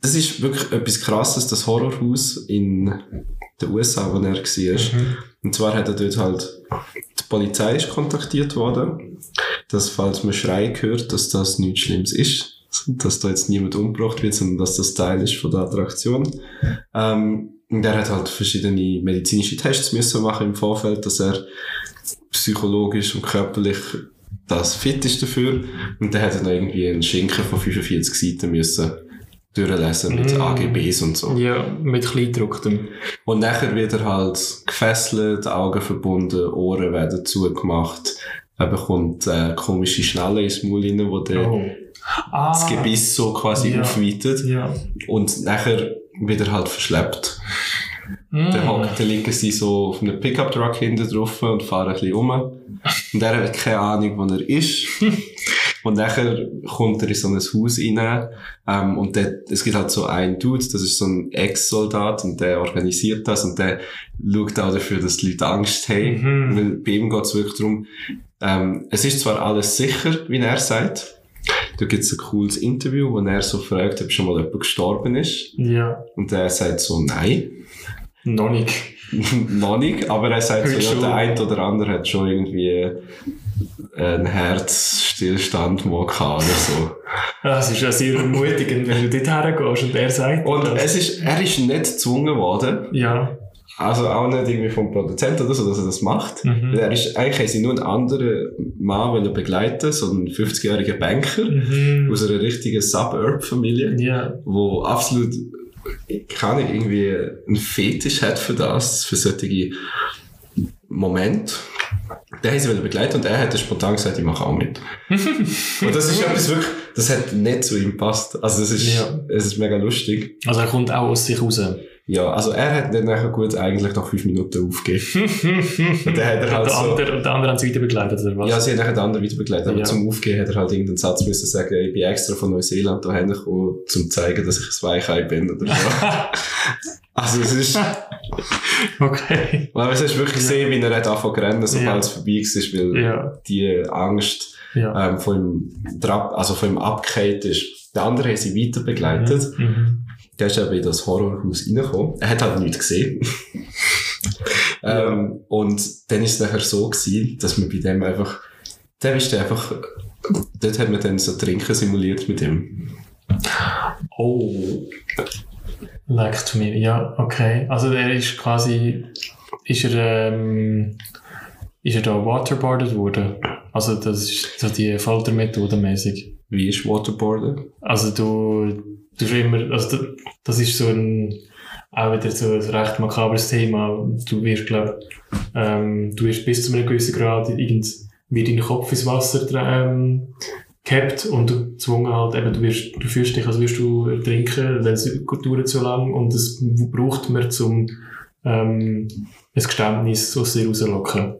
das ist wirklich etwas Krasses, das Horrorhaus in den USA, wo er war. Mhm. Und zwar hat er dort halt, die Polizei ist kontaktiert worden, dass falls man Schrei hört, dass das nichts Schlimmes ist. Dass da jetzt niemand umgebracht wird, sondern dass das Teil ist von der Attraktion. Ähm, und er hat halt verschiedene medizinische Tests müssen machen im Vorfeld, dass er psychologisch und körperlich das fit ist dafür. Und dann hat er noch irgendwie einen Schinken von 45 Seiten müssen durchlesen mit Mm. AGBs und so. Ja, mit Kleingedrucktem. Und nachher wird er halt gefesselt, Augen verbunden, Ohren werden zugemacht. Er bekommt äh, komische Schnallen ins Maul rein, wo der Oh. Ah. das Gebiss so quasi Ja. aufweitet. Ja. Und nachher wird er halt verschleppt. Mm. Dann, hocken- dann liegen sie so auf einem Pickup-Truck hinten drauf und fahren ein bisschen rum. Und er hat keine Ahnung, wo er ist. und nachher kommt er in so ein Haus rein. Ähm, und dort, es gibt halt so einen Dude, das ist so ein Ex-Soldat und der organisiert das und der schaut auch dafür, dass die Leute Angst haben. Mhm. Weil bei ihm geht es wirklich darum, ähm, es ist zwar alles sicher, wie er sagt. Da gibt es ein cooles Interview, wo er so fragt, ob schon mal jemand gestorben ist. Ja, Und er sagt so, nein. Noch nicht. noch nicht, aber er sagt so, ja, der eine oder andere hat schon irgendwie äh, einen Herzstillstand mal gehabt oder so. Das ist ja sehr ermutigend, wenn du dort hergehst und er sagt Und das. es ist, er ist nicht gezwungen worden, Ja. also auch nicht irgendwie vom Produzenten oder so, dass er das macht. Mhm. Er ist, eigentlich sie nur einen anderen Mann begleiten, so einen 50-jährigen Banker Mhm. aus einer richtigen Suburb-Familie, Ja. wo absolut, keine Ahnung, irgendwie einen Fetisch hat für das, für solche Momente. Der haben sie wollen begleiten und er hat dann spontan gesagt, ich mache auch mit. und das ist etwas wirklich, das hat nicht zu ihm gepasst. Also das ist, Ja. es ist mega lustig. Also er kommt auch aus sich raus. Ja, also er hat dann nachher gut eigentlich nach fünf Minuten aufgegeben. und dann hat er halt der so- andere, und der andere haben sie weiter begleitet, oder was? Ja, sie haben nachher den anderen wieder begleitet, aber Ja. zum Aufgehen hat er halt irgendeinen Satz müssen sagen, ich bin extra von Neuseeland hierher gekommen, um zu zeigen, dass ich ein Weichei bin oder so. also es ist, okay. aber es ist wirklich Ja. gesehen, wie er hat angefangen zu rennen, sobald Ja. es vorbei war, weil Ja. die Angst ähm, von ihm, also von ihm abgekehrt ist. Der andere haben sie weiter begleitet. Mhm. Der ist eben in das Horrorhaus reingekommen. Er hat halt nichts gesehen. ähm, und dann ist es nachher so gewesen, dass man bei dem einfach, der ist einfach, dort hat man dann so Trinken simuliert mit ihm. Oh. Leckt mir. Ja, okay. Also er ist quasi, ist er, ähm, ist er da waterboarded worden? Also das ist so die Foltermethode mäßig. Wie ist Waterboarden? Also du, du hast immer, also das ist so ein, auch wieder so ein recht makabres Thema. Du wirst, glaub, ähm, du wirst bis zu einem gewissen Grad irgend, wird dein Kopf ins Wasser ähm, gehabt und du gezwungen halt, eben, du wirst, du fühlst dich, als würdest du trinken, weil es dauert so lang und das braucht man zum, ähm, ein Geständnis aus dir rauslocken.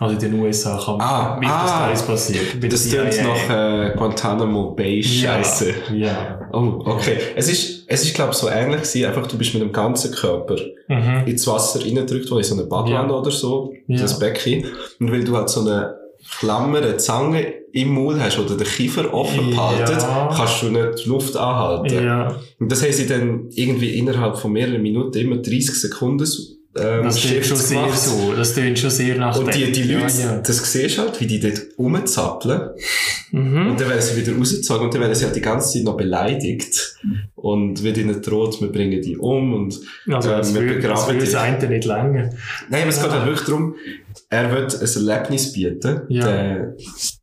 Also in den USA kann Ah, wie das ah. da alles passiert. Bei Das klingt nach äh, Guantanamo Bay Scheiße. Ja. ja. Oh, okay. Es ist, es ist glaube ich so ähnlich gewesen, einfach du bist mit dem ganzen Körper Mhm. ins Wasser reingedrückt, wo in so eine Badwanne Ja. oder so, Ja. das Becken. Und weil du halt so eine Klammer, eine Zange im Mund hast oder den Kiefer offen Ja. behalten, kannst du nicht die Luft anhalten. Ja, Und das haben sie dann irgendwie innerhalb von mehreren Minuten immer 30 Sekunden ähm, das klingt schon sehr so. Das klingt schon sehr nach Und die, die Leute, Ja, ja. das siehst halt, wie die dort rumzappeln. Mhm. Und dann werden sie wieder rausgezogen und dann werden sie halt die ganze Zeit noch beleidigt. Und wird ihnen droht, wir bringen die um. Und, Also, das wir begraben dich. das eine nicht länger. Nein, aber es geht Ja. halt wirklich darum, er wird ein Erlebnis bieten, Ja. der,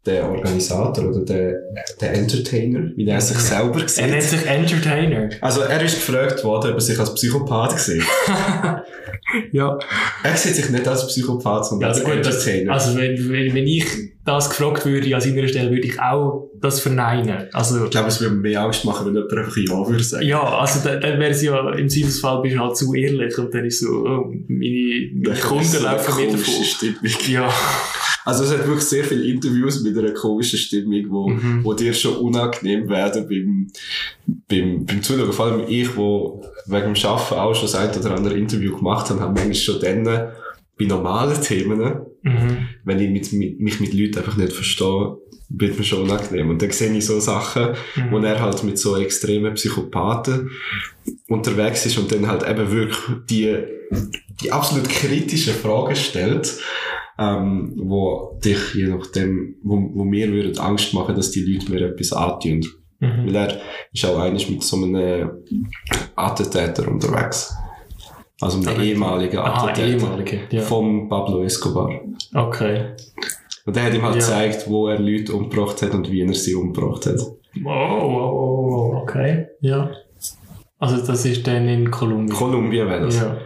der Organisator oder der, der Entertainer, wie er sich selber Er nennt sieht. sich Entertainer. Also er ist gefragt worden, ob er sich als Psychopath sieht. Ja. er sieht sich nicht als Psychopath, sondern Also als gut, das, Entertainer. also wenn, wenn, wenn ich das gefragt würde an seiner Stelle, würde ich auch das verneinen. Also, ich glaube, es würde mir mehr Angst machen, wenn jemand einfach Ja würde sagen. ja, also dann, dann wäre es ja, im Zweifelsfall bist du halt zu ehrlich und dann ist so, oh, meine, meine Kunden laufen mir komische davon. Stimmung. Ja. Also es hat wirklich sehr viele Interviews mit einer komischen Stimmung, wo, Mhm. wo dir schon unangenehm werden beim, beim, beim Zuschauen. Vor allem ich, wo wegen dem Arbeiten auch schon das ein oder andere Interview gemacht habe, habe manchmal schon dann bei normalen Themen, Mhm. wenn ich mit, mit, mich mit Leuten einfach nicht verstehe, wird mir schon unangenehm. Und dann sehe ich so Sachen, Mhm. wo er halt mit so extremen Psychopathen unterwegs ist und dann halt eben wirklich die, die absolut kritischen Fragen stellt, ähm, wo dich je nachdem, wo, wo mir würden Angst machen, dass die Leute mir etwas antun. Mhm. Weil er ist auch eigentlich mit so einem Attentäter unterwegs. Also ehemaligen Aha, Attentäter. ehemalige. Ja. Vom Pablo Escobar. Okay. Und der hat ihm halt Ja. gezeigt, wo er Leute umgebracht hat und wie er sie umgebracht hat. Oh, oh, oh, okay. Ja. Also das ist dann in Kolumbien. Kolumbien wäre das. Ja.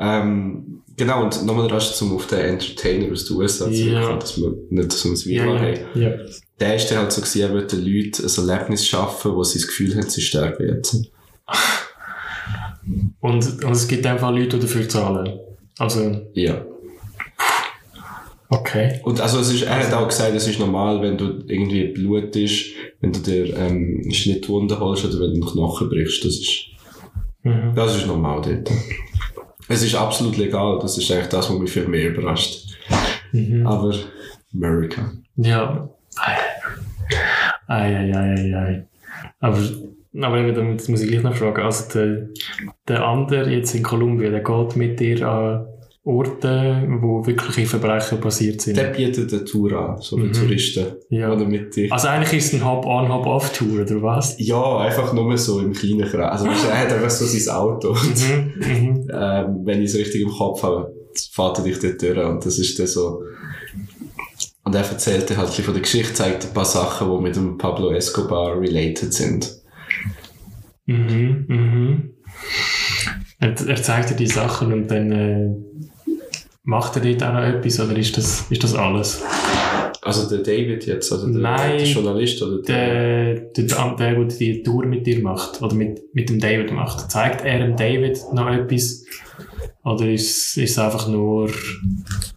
Ähm, genau, und nochmal rasch zum auf den Entertainer aus den USA Ja. zurückkommen, dass wir nicht so ein Video Ja, haben. ja. Der ist dann halt so gewesen, er wollte den Leuten ein Erlebnis schaffen, wo sie das Gefühl haben, sie sterben jetzt. Und, und es gibt einfach Leute, die dafür zahlen. Also, Ja. okay. Und also es ist, er hat auch gesagt, es ist normal, wenn du irgendwie Blut ist, wenn du dir ähm, Schnittwunden holst oder wenn du einen Knochen brichst. Das ist, Mhm. das ist normal dort. Es ist absolut legal, das ist eigentlich das, was mich viel mehr überrascht. Mhm. Aber America. Ja. Ei, ei, ei, ei, ei. Aber, aber eben, damit muss ich gleich noch fragen. Also, der, der andere jetzt in Kolumbien, der geht mit dir an Orte, wo wirkliche Verbrechen passiert sind. Der bietet eine Tour an, so für Mhm. Touristen. Ja. Oder mit dir. Also eigentlich ist es ein Hop-on, Hop-off-Tour, oder was? Ja, einfach nur so im kleinen Kreis. Also er hat einfach so sein Auto. Mhm, mhm. ähm, wenn ich es richtig im Kopf habe, fährt er dich dort durch und das ist dann so. Und er erzählt halt von der Geschichte, zeigt ein paar Sachen, die mit dem Pablo Escobar related sind. Mhm, mhm. Er, er zeigt dir die Sachen und dann äh, macht er dort auch noch etwas, oder ist das, ist das alles? Also der David jetzt, also der, Nein. der Journalist oder Der, der, der, der die Tour mit dir macht, oder mit, mit dem David macht, zeigt er dem David noch etwas? Oder ist, ist es einfach nur,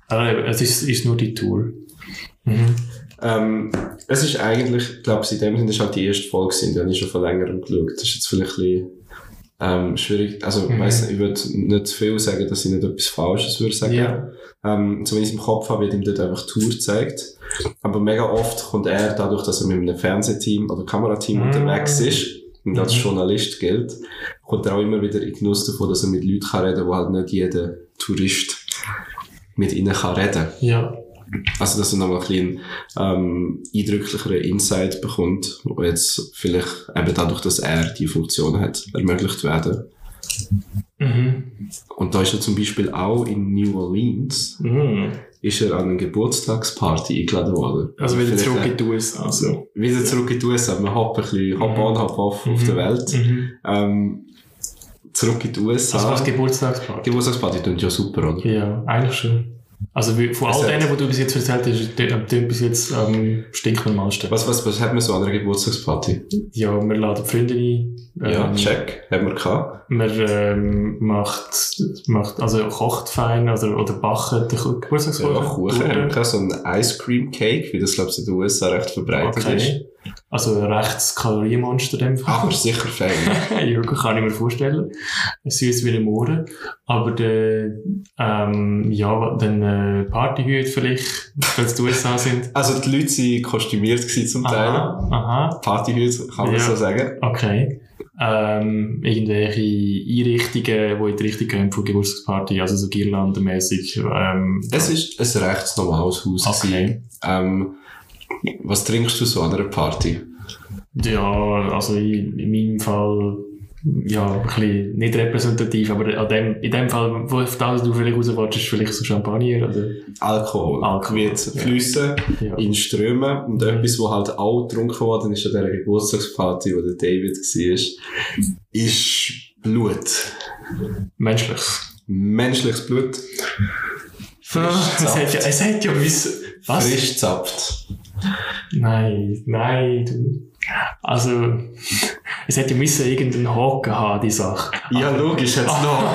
äh, es ist, ist nur die Tour? Mhm. Ähm, es ist eigentlich, ich glaube, in dem Sinne ist halt die erste Folge die habe ich schon vor längerem geschaut. Das ist jetzt vielleicht ein bisschen, ähm, schwierig. Also, Mhm. ich weiss ich würde nicht zu viel sagen, dass ich nicht etwas Falsches würde sagen. Ja. Ähm, ich es im Kopf habe, wird ihm dort einfach die Tour gezeigt. Aber mega oft kommt er, dadurch, dass er mit einem Fernsehteam oder Kamerateam Mhm. unterwegs ist und als Mhm. Journalist gilt, kommt er auch immer wieder in Genuss davon, dass er mit Leuten kann reden kann, wo halt nicht jeder Tourist mit ihnen kann reden. Ja. Also, dass er nochmal ein bisschen ähm, eindrücklicheren Insight bekommt, wo jetzt vielleicht eben dadurch, dass er die Funktion hat, ermöglicht werden. Mhm. Und da ist er zum Beispiel auch in New Orleans, Mhm. ist er an eine Geburtstagsparty eingeladen worden. Also wieder Vielleicht, zurück äh, in die USA. Also. Wieder zurück in die USA. Man hoppt ein bisschen, hopp Mhm. on, hopp off auf der Welt. Mhm. Ähm, zurück in die USA. Also was Geburtstagsparty? Geburtstagsparty klingt ja super, oder? Ja, eigentlich schon. Also wie, von all hat- denen, die du bis jetzt erzählt hast, tönt bis jetzt am stinknormalsten. Was, was, was hat man so an einer Geburtstagsparty? Ja, wir laden Freunde ein. ja, ähm, check. Haben wir gehabt. Man ähm, macht, macht, also kocht fein oder, oder backen den Geburtstagskuchen. Ja, Kuchen. Haben wir gehabt, so ein Ice Cream Cake, wie das, glaube ich, in den USA recht verbreitet ist. Also ein rechtes Kalorienmonster in dem Fall. Aber sicher fein. ja, kann ich mir vorstellen. Süß wie ein Mohren. Aber der, ähm, ja, dann äh, Partyhüte vielleicht, weil es die USA sind. Also die Leute waren kostümiert gewesen zum Teil. Aha, aha, Partyhüte, kann man Ja. so sagen. okay. Ähm, irgendwelche Einrichtungen, die in die Richtung gehen von Geburtstagsparty, also so girlandenmäßig. Ähm, Es ist ein recht normales Haus. Okay. gewesen. Ähm, was trinkst du so an einer Party? Ja, also in, in meinem Fall, ja, ein bisschen nicht repräsentativ, aber an dem, in dem Fall, wo auf das du vielleicht rauswatschst, ist vielleicht so Champagner, oder? Alkohol. Alkohol, Wird fließen Ja. in Strömen. Und Mhm. etwas, was halt auch getrunken worden ist an dieser Geburtstagsparty, wo der David war, ist Blut. Menschliches. Menschliches Blut. es hätte ja, es hätte ja was? Frisch zapft. Nein, nein, du. Also, es hätte müssen irgendeinen Haken haben, die Sache. Ja, logisch, hat's noch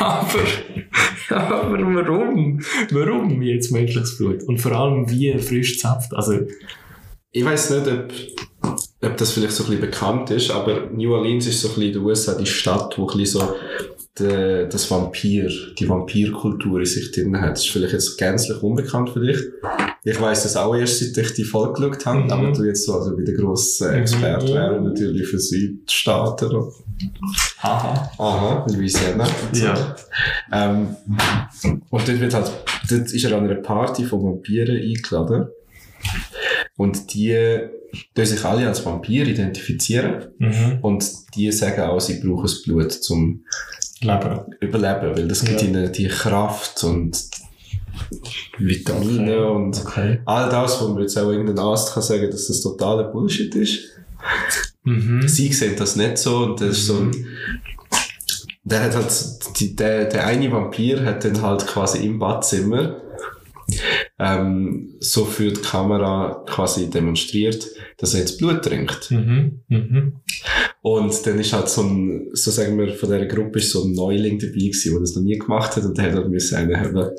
aber, aber warum? Warum jetzt menschliches Blut? Und vor allem, wie frisch zapft? Also, Ich weiß nicht, ob, ob das vielleicht so ein bisschen bekannt ist, aber New Orleans ist so ein bisschen in den USA die Stadt, wo ein bisschen so de, das Vampir, die Vampirkultur in sich drin hat. Das ist vielleicht jetzt gänzlich unbekannt für dich. Ich weiss das auch erst, seit ich die Folge geschaut habe, Mhm. aber du jetzt so, also wie der grosse Experte Mhm. wäre natürlich für Südstaaten. haha. Aha, Louisiana. und so. Ja. Ähm, und dort wird halt, dort ist er an einer Party von Vampiren eingeladen. Und die tun sich alle als Vampir identifizieren. Mhm. Und die sagen auch, sie brauchen das Blut zum Leben. Überleben, weil das gibt Ja. ihnen die Kraft und Vitamine Okay. und Okay. all das, wo man jetzt auch irgendein Arzt kann sagen, dass das totaler Bullshit ist. Mhm. Sie sehen das nicht so und das ist so ein, der hat halt, die, der, der eine Vampir hat dann halt quasi im Badzimmer ähm, so für die Kamera quasi demonstriert, dass er jetzt Blut trinkt. Mhm. Mhm. Und dann ist halt so ein, so sagen wir, von dieser Gruppe ist so ein Neuling dabei gewesen, der das noch nie gemacht hat und der hat halt müssen einen haben.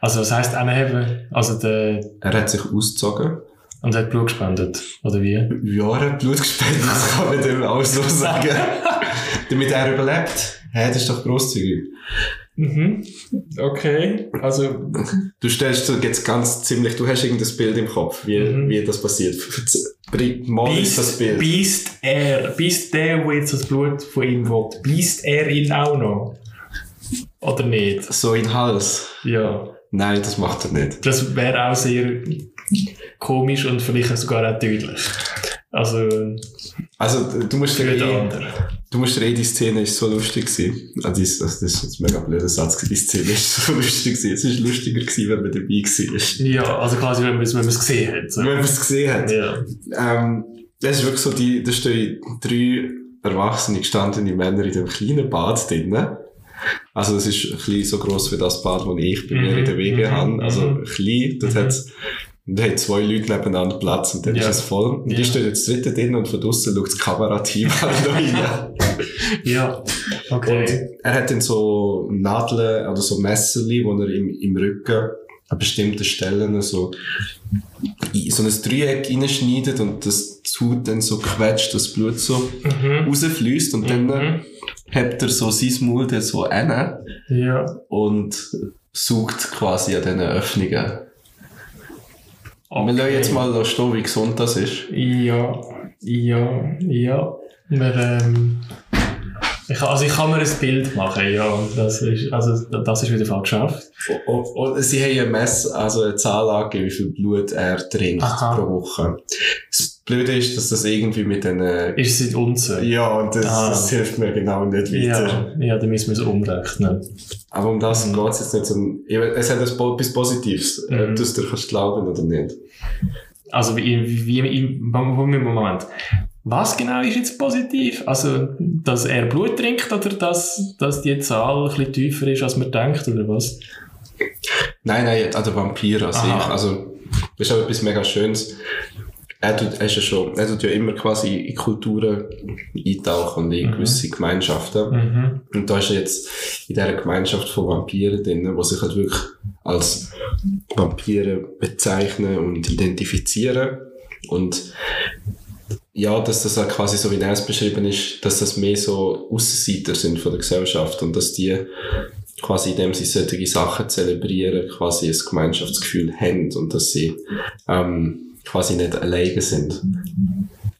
Also, was heisst anheben? Also, der, Er hat sich ausgezogen. und hat Blut gespendet. Oder wie? Ja, er hat Blut gespendet, das kann man dem auch so sagen. Damit er überlebt. Hä, das ist doch grosszügig. Mhm. Okay. Also, Du stellst dir jetzt ganz ziemlich, du hast irgendein Bild im Kopf, wie, Mhm. wie das passiert. Mal uns das Bild. beißt er, beißt der, der jetzt das Blut von ihm will, beißt er ihn auch noch? Oder nicht? So in den Hals. Ja. Nein, das macht er nicht. Das wäre auch sehr komisch und vielleicht sogar auch tödlich. Also, Also, du musst für den anderen. du musst eh, die Szene ist so lustig gewesen. Ah, das, das, das ist jetzt ein mega blöder Satz. Die Szene ist so lustig gewesen. Es ist lustiger gewesen, wenn man dabei war. Ja, also quasi, wenn man es wenn man es gesehen hat. So. Wenn man es gesehen hat. Ja. Ähm, das ist wirklich so, die, da stehen drei erwachsene, gestandene Männer in dem kleinen Bad drinnen. Also, es ist ein bisschen so gross wie das Bad, das ich bei mir Mhm, in der Wege mhm, habe. Also, mhm. klein. Dort Mhm. hat's, da hat zwei Leute nebeneinander Platz und dann Ja. ist es voll. Und Ja. die stehen jetzt dritte drin und von draussen schaut das Kamerateam noch rein. Ja. Okay. Und er hat dann so Nadeln oder so Messerli, wo er im, im Rücken an bestimmten Stellen so, in so ein Dreieck reinschneidet und das Haut dann so quetscht, das Blut so Mhm. rausfließt und dann Mhm. Hebt er so sein Maul dann so an Ja. und saugt quasi an diesen Öffnungen. Okay. Wir lassen jetzt mal da stehen, wie gesund das ist. Ja, ja, ja. Wir, ähm, ich, also ich kann mir ein Bild machen, ja. Das ist, also das ist wieder falsch geschafft. Und, und sie haben ein Mess, also eine Zahl angegeben, wie viel Blut er trinkt Aha. pro Woche. Das Blöde ist, dass das irgendwie mit den Ist es in Unze? Ja, und das, Ah. das hilft mir genau nicht weiter. Ja, ja, dann müssen wir es umrechnen. Aber um das Mhm. geht's jetzt nicht. Es hat etwas Positives, Mhm. ob du es dir kannst glauben oder nicht. Also wie, wie, wie Moment. Was genau ist jetzt positiv? Also, dass er Blut trinkt oder dass, dass die Zahl ein bisschen tiefer ist, als man denkt, oder was? Nein, nein, an der Vampir an sich. Also, das ist auch etwas mega Schönes. Er tut, er ist ja schon, er tut ja immer quasi in Kulturen eintauchen und in Mhm. gewisse Gemeinschaften. Mhm. Und da ist er jetzt in dieser Gemeinschaft von Vampiren drin, die sich halt wirklich als Vampire bezeichnen und identifizieren. Und ja, dass das halt quasi so wie es beschrieben ist, dass das mehr so Aussenseiter sind von der Gesellschaft und dass die quasi, indem sie solche Sachen zelebrieren, quasi ein Gemeinschaftsgefühl haben und dass sie ähm, quasi nicht alleine sind.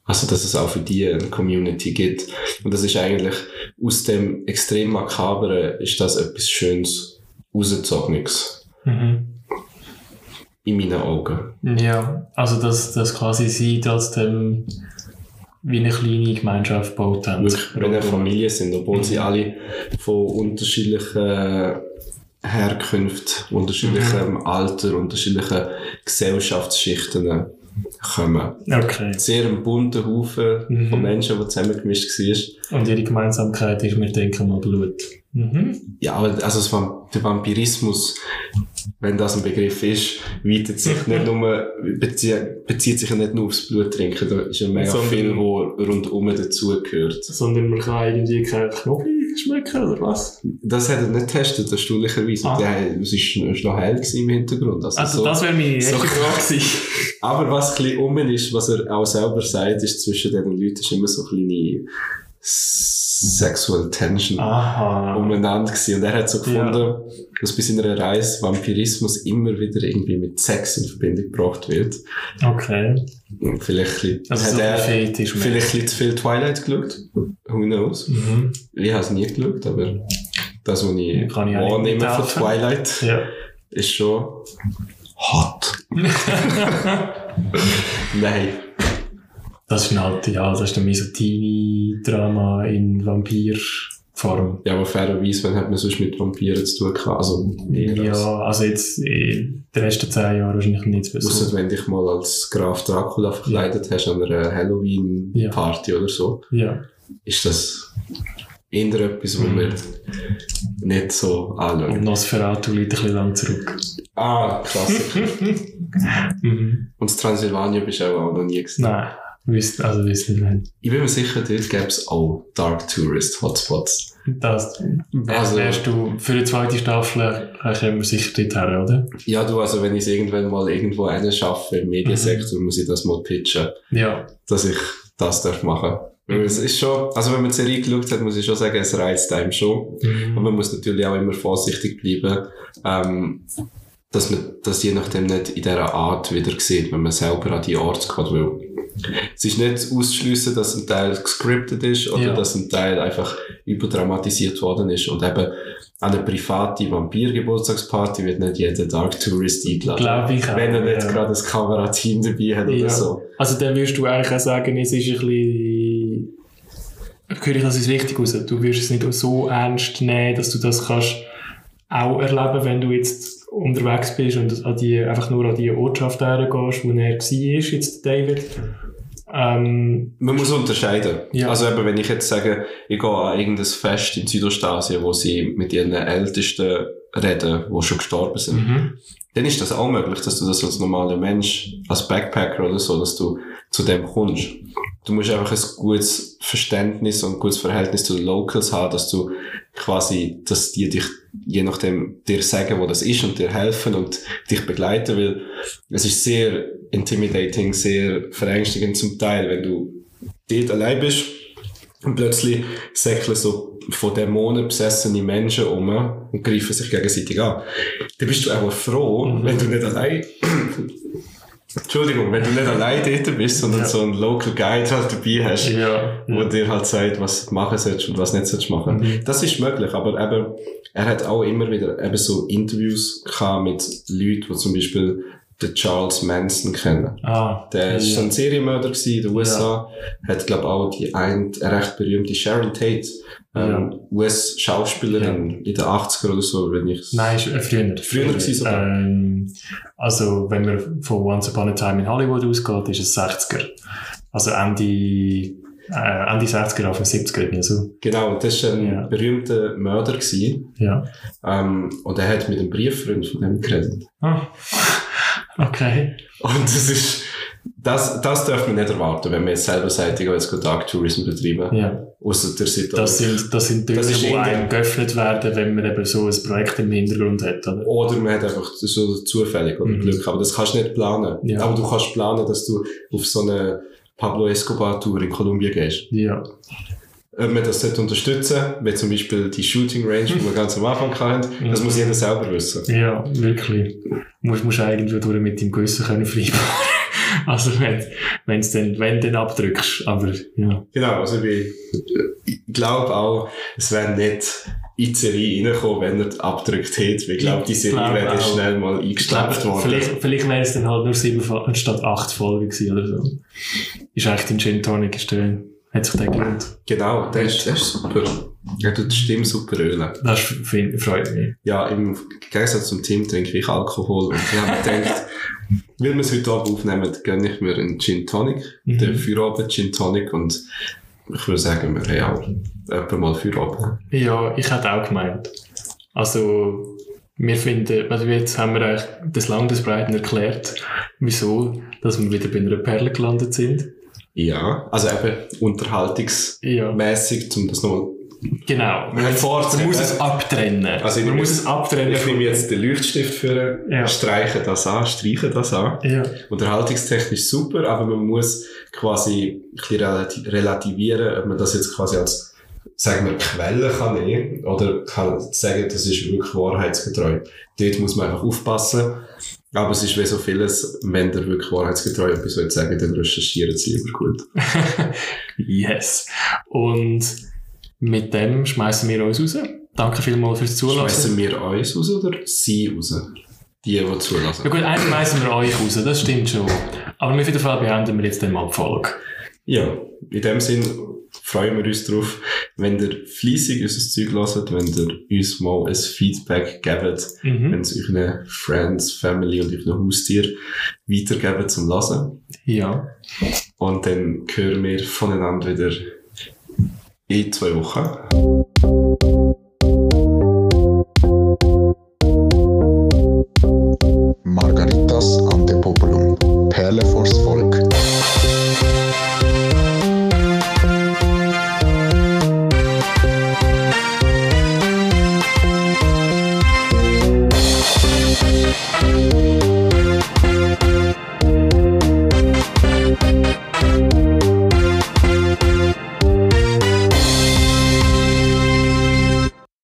Also, dass es auch für die eine Community gibt. Und das ist eigentlich aus dem extrem makaberen ist das etwas Schönes, rausgezogenes. Mhm. In meinen Augen. Ja, also dass, dass quasi sie trotzdem wie eine kleine Gemeinschaft gebaut haben. Wirklich, wenn eine Familie sind, obwohl sie alle von unterschiedlichen Herkünften, unterschiedlichem Alter, unterschiedlichen Gesellschaftsschichten kommen. Okay. Sehr ein bunter Haufen Mhm. von Menschen, die zusammengemischt war. Und ihre Gemeinsamkeit ist, wir denken mal Blut. Mhm. Ja, aber also der Vampirismus, wenn das ein Begriff ist, weitet sich nicht nur, bezieht, bezieht sich ja nicht nur aufs Bluttrinken, da ist ja mega Sondern- viel, wo rundum dazugehört. Sondern man kann irgendwie keinen Knoblauch schmecken, oder was? Das hat er nicht getestet, erstaunlicherweise. Ah. Der, es ist, ist noch hell im Hintergrund. Also, Also so. das wäre meine erste so- Frage. Aber was ein bisschen um ist, was er auch selber sagt, ist zwischen den Leuten ist immer so eine kleine Sexual Tension. Aha. umeinander gewesen. Und er hat so Ja. gefunden, dass bei seiner Reise Vampirismus immer wieder irgendwie mit Sex in Verbindung gebracht wird. Okay. Und vielleicht Also hat so er vielleicht ein bisschen zu viel Twilight geschaut. Who knows? Mhm. Ich habe es nie geschaut, aber das, was ich Kann ich wahrnehme von. Twilight, Ja. ist schon hot. Nein. Das ist halt, ja, das ist ein Misogynie-Drama in Vampirform. Ja, aber fairerweise, wenn hat man sonst mit Vampiren zu tun gehabt? Also, eher als- Ja, also jetzt in den letzten zehn Jahren wahrscheinlich nicht Ausser so. wenn dich mal als Graf Dracula verkleidet hast an einer Halloween-Party oder so, Ja. ist das eher etwas, wo Mhm. wir nicht so Und anschauen. Nosferatu liegt ein bisschen lang zurück. Ah, Klassiker. Mhm. Und das Transsilvanien bist du auch noch nie gesehen. Nein. Wisst, also wisst nicht, wenn. Ich bin mir sicher, dort gäbe es auch Dark Tourist Hotspots. Das, wär, Also- wärst du für die zweite Staffel, äh, kommen wir sicher dort her, oder? Ja, du, also wenn ich es irgendwann mal irgendwo einen schaffe im Mediensektor, muss ich das mal pitchen, Ja. dass ich das darf machen. Weil es ist schon, also wenn man die Serie geschaut hat, muss ich schon sagen, es reizt einem schon. Und man muss natürlich auch immer vorsichtig bleiben, ähm, dass man das je nachdem nicht in dieser Art wieder sieht, wenn man selber an die Ort geht. Weil es ist nicht auszuschliessen, dass ein Teil gescriptet ist oder Ja. dass ein Teil einfach überdramatisiert worden ist. Und eben an eine private Vampir-Geburtstagsparty wird nicht jeder Dark Tourist eingeladen. Glaube ich auch. Wenn er nicht ja. gerade ein Kamerateam dabei hat oder Ja. so. Also dann würdest du eigentlich auch sagen, es ist ein bisschen... Höre ich das jetzt richtig raus? Du würdest es nicht so ernst nehmen, dass du das kannst auch erleben, wenn du jetzt unterwegs bist und an die, einfach nur an die Ortschaft hergehst, wo er war, jetzt David. Ähm, Man muss unterscheiden. Ja. Also eben, wenn ich jetzt sage, ich gehe an irgendein Fest in Südostasien, wo sie mit ihren Ältesten reden, die schon gestorben sind, mhm. dann ist das auch möglich, dass du das als normaler Mensch, als Backpacker oder so, dass du zu dem kommst. Du musst einfach ein gutes Verständnis und ein gutes Verhältnis zu den Locals haben, dass du quasi, dass die dich, je nachdem, dir sagen, wo das ist und dir helfen und dich begleiten, weil es ist sehr intimidating, sehr verängstigend zum Teil, wenn du dort allein bist und plötzlich säckeln so von Dämonen besessene Menschen um und greifen sich gegenseitig an. Dann bist du auch froh, wenn du nicht allein Entschuldigung, wenn du nicht allein dort bist, sondern Ja. so einen Local Guide halt dabei hast, Ja. wo ja. dir halt sagt, was du machen sollst und was nicht sollst machen. Mhm. Das ist möglich, aber eben, er hat auch immer wieder eben so Interviews gehabt mit Leuten, die zum Beispiel den Charles Manson kennen. Ah, Der ist ja. ein Serienmörder in den USA. Hat, glaub auch die ein, eine recht berühmte Sharon Tate, ähm, US-Schauspielerin in den 80er oder so, wenn ich Nein, äh, früher. Früher gewesen sogar. Ähm, also, wenn man von Once Upon a Time in Hollywood ausgeht, ist es 60er. Also Ende, äh, Ende 60er, Anfang 70er, irgendwie so. Genau, und das war ein Ja. berühmter Mörder gewesen. Ja. Ähm, und er hat mit einem Brieffreund von dem geredet. Ah. Okay. Und das ist, das, das darf man nicht erwarten, wenn man jetzt selber sagt, ich jetzt Dark Tourism betreiben. Ja. Ausser der Situation. Das sind, das sind Türen, die einem geöffnet werden, wenn man eben so ein Projekt im Hintergrund hat, oder? Oder man hat einfach so zufällig oder Mhm. Glück. Aber das kannst du nicht planen. Ja. Aber du kannst planen, dass du auf so eine Pablo Escobar Tour in Kolumbien gehst. Ja. Ob man das unterstützen, wie zum Beispiel die Shooting Range, die wir ganz am Anfang hatten, das muss jeder selber wissen. Ja, wirklich. Musst, musst eigentlich durch mit dem Gewissen können vereinbaren. also, wenn, wenn's denn, wenn du dann abdrückst. Aber, ja. Genau, also ich, ich glaube auch, es wäre nicht in die Serie reingekommen, wenn er abgedrückt hätte. weil Ich glaube, die Serie glaube wäre schnell mal eingeschleppt worden. Vielleicht, vielleicht wäre es dann halt nur sieben Folgen statt acht Folgen gewesen oder so. Ist eigentlich dein Gin Tonic, der, hat sich der gelohnt. Genau, der ist, der ist super. Er tut die Stimme super ölen. Das find, freut mich. Ja, im Gegensatz zum Team trinke ich Alkohol und ich habe gedacht, weil wir es heute Abend aufnehmen, gönne ich mir einen Gin Tonic, Mhm. den Feierabend Gin Tonic und ich würde sagen, wir haben auch etwa mal Feierabend. Ja, ich hätte auch gemeint. Also, wir finden, also jetzt haben wir eigentlich das Lang des Breiten erklärt, wieso, dass wir wieder bei einer Perle gelandet sind. Ja, also eben unterhaltungsmäßig, Ja, um das nochmal genau. Man, man muss es abtrennen. Also ich man muss es abtrennen. Ich nehme jetzt den Leuchtstift für, Ja. streiche das an, streiche das an. Ja, Unterhaltungstechnisch super, aber man muss quasi ein bisschen relati relativieren, ob man das jetzt quasi als, sagen wir, Quelle kann nehmen oder kann sagen, das ist wirklich wahrheitsgetreu. Dort muss man einfach aufpassen. Aber es ist wie so vieles, wenn der wirklich wahrheitsgetreu etwas will sagen, dann recherchieren sie lieber gut. yes. Und mit dem schmeißen wir uns raus. Danke vielmals fürs Zulassen. Schmeißen wir uns raus oder sie raus? Die, die zulassen. Ja gut, eigentlich schmeißen wir euch raus, das stimmt schon. Aber auf jeden Fall beenden wir jetzt dann mal die Folge. Ja, in dem Sinn freuen wir uns darauf, wenn ihr fleissig unser Zeug hört, wenn ihr uns mal ein Feedback gebt, wenn Mhm. es euren Friends, Family und euren Haustier weitergeben zum Lesen. Ja. Und dann hören wir voneinander wieder in zwei Wochen.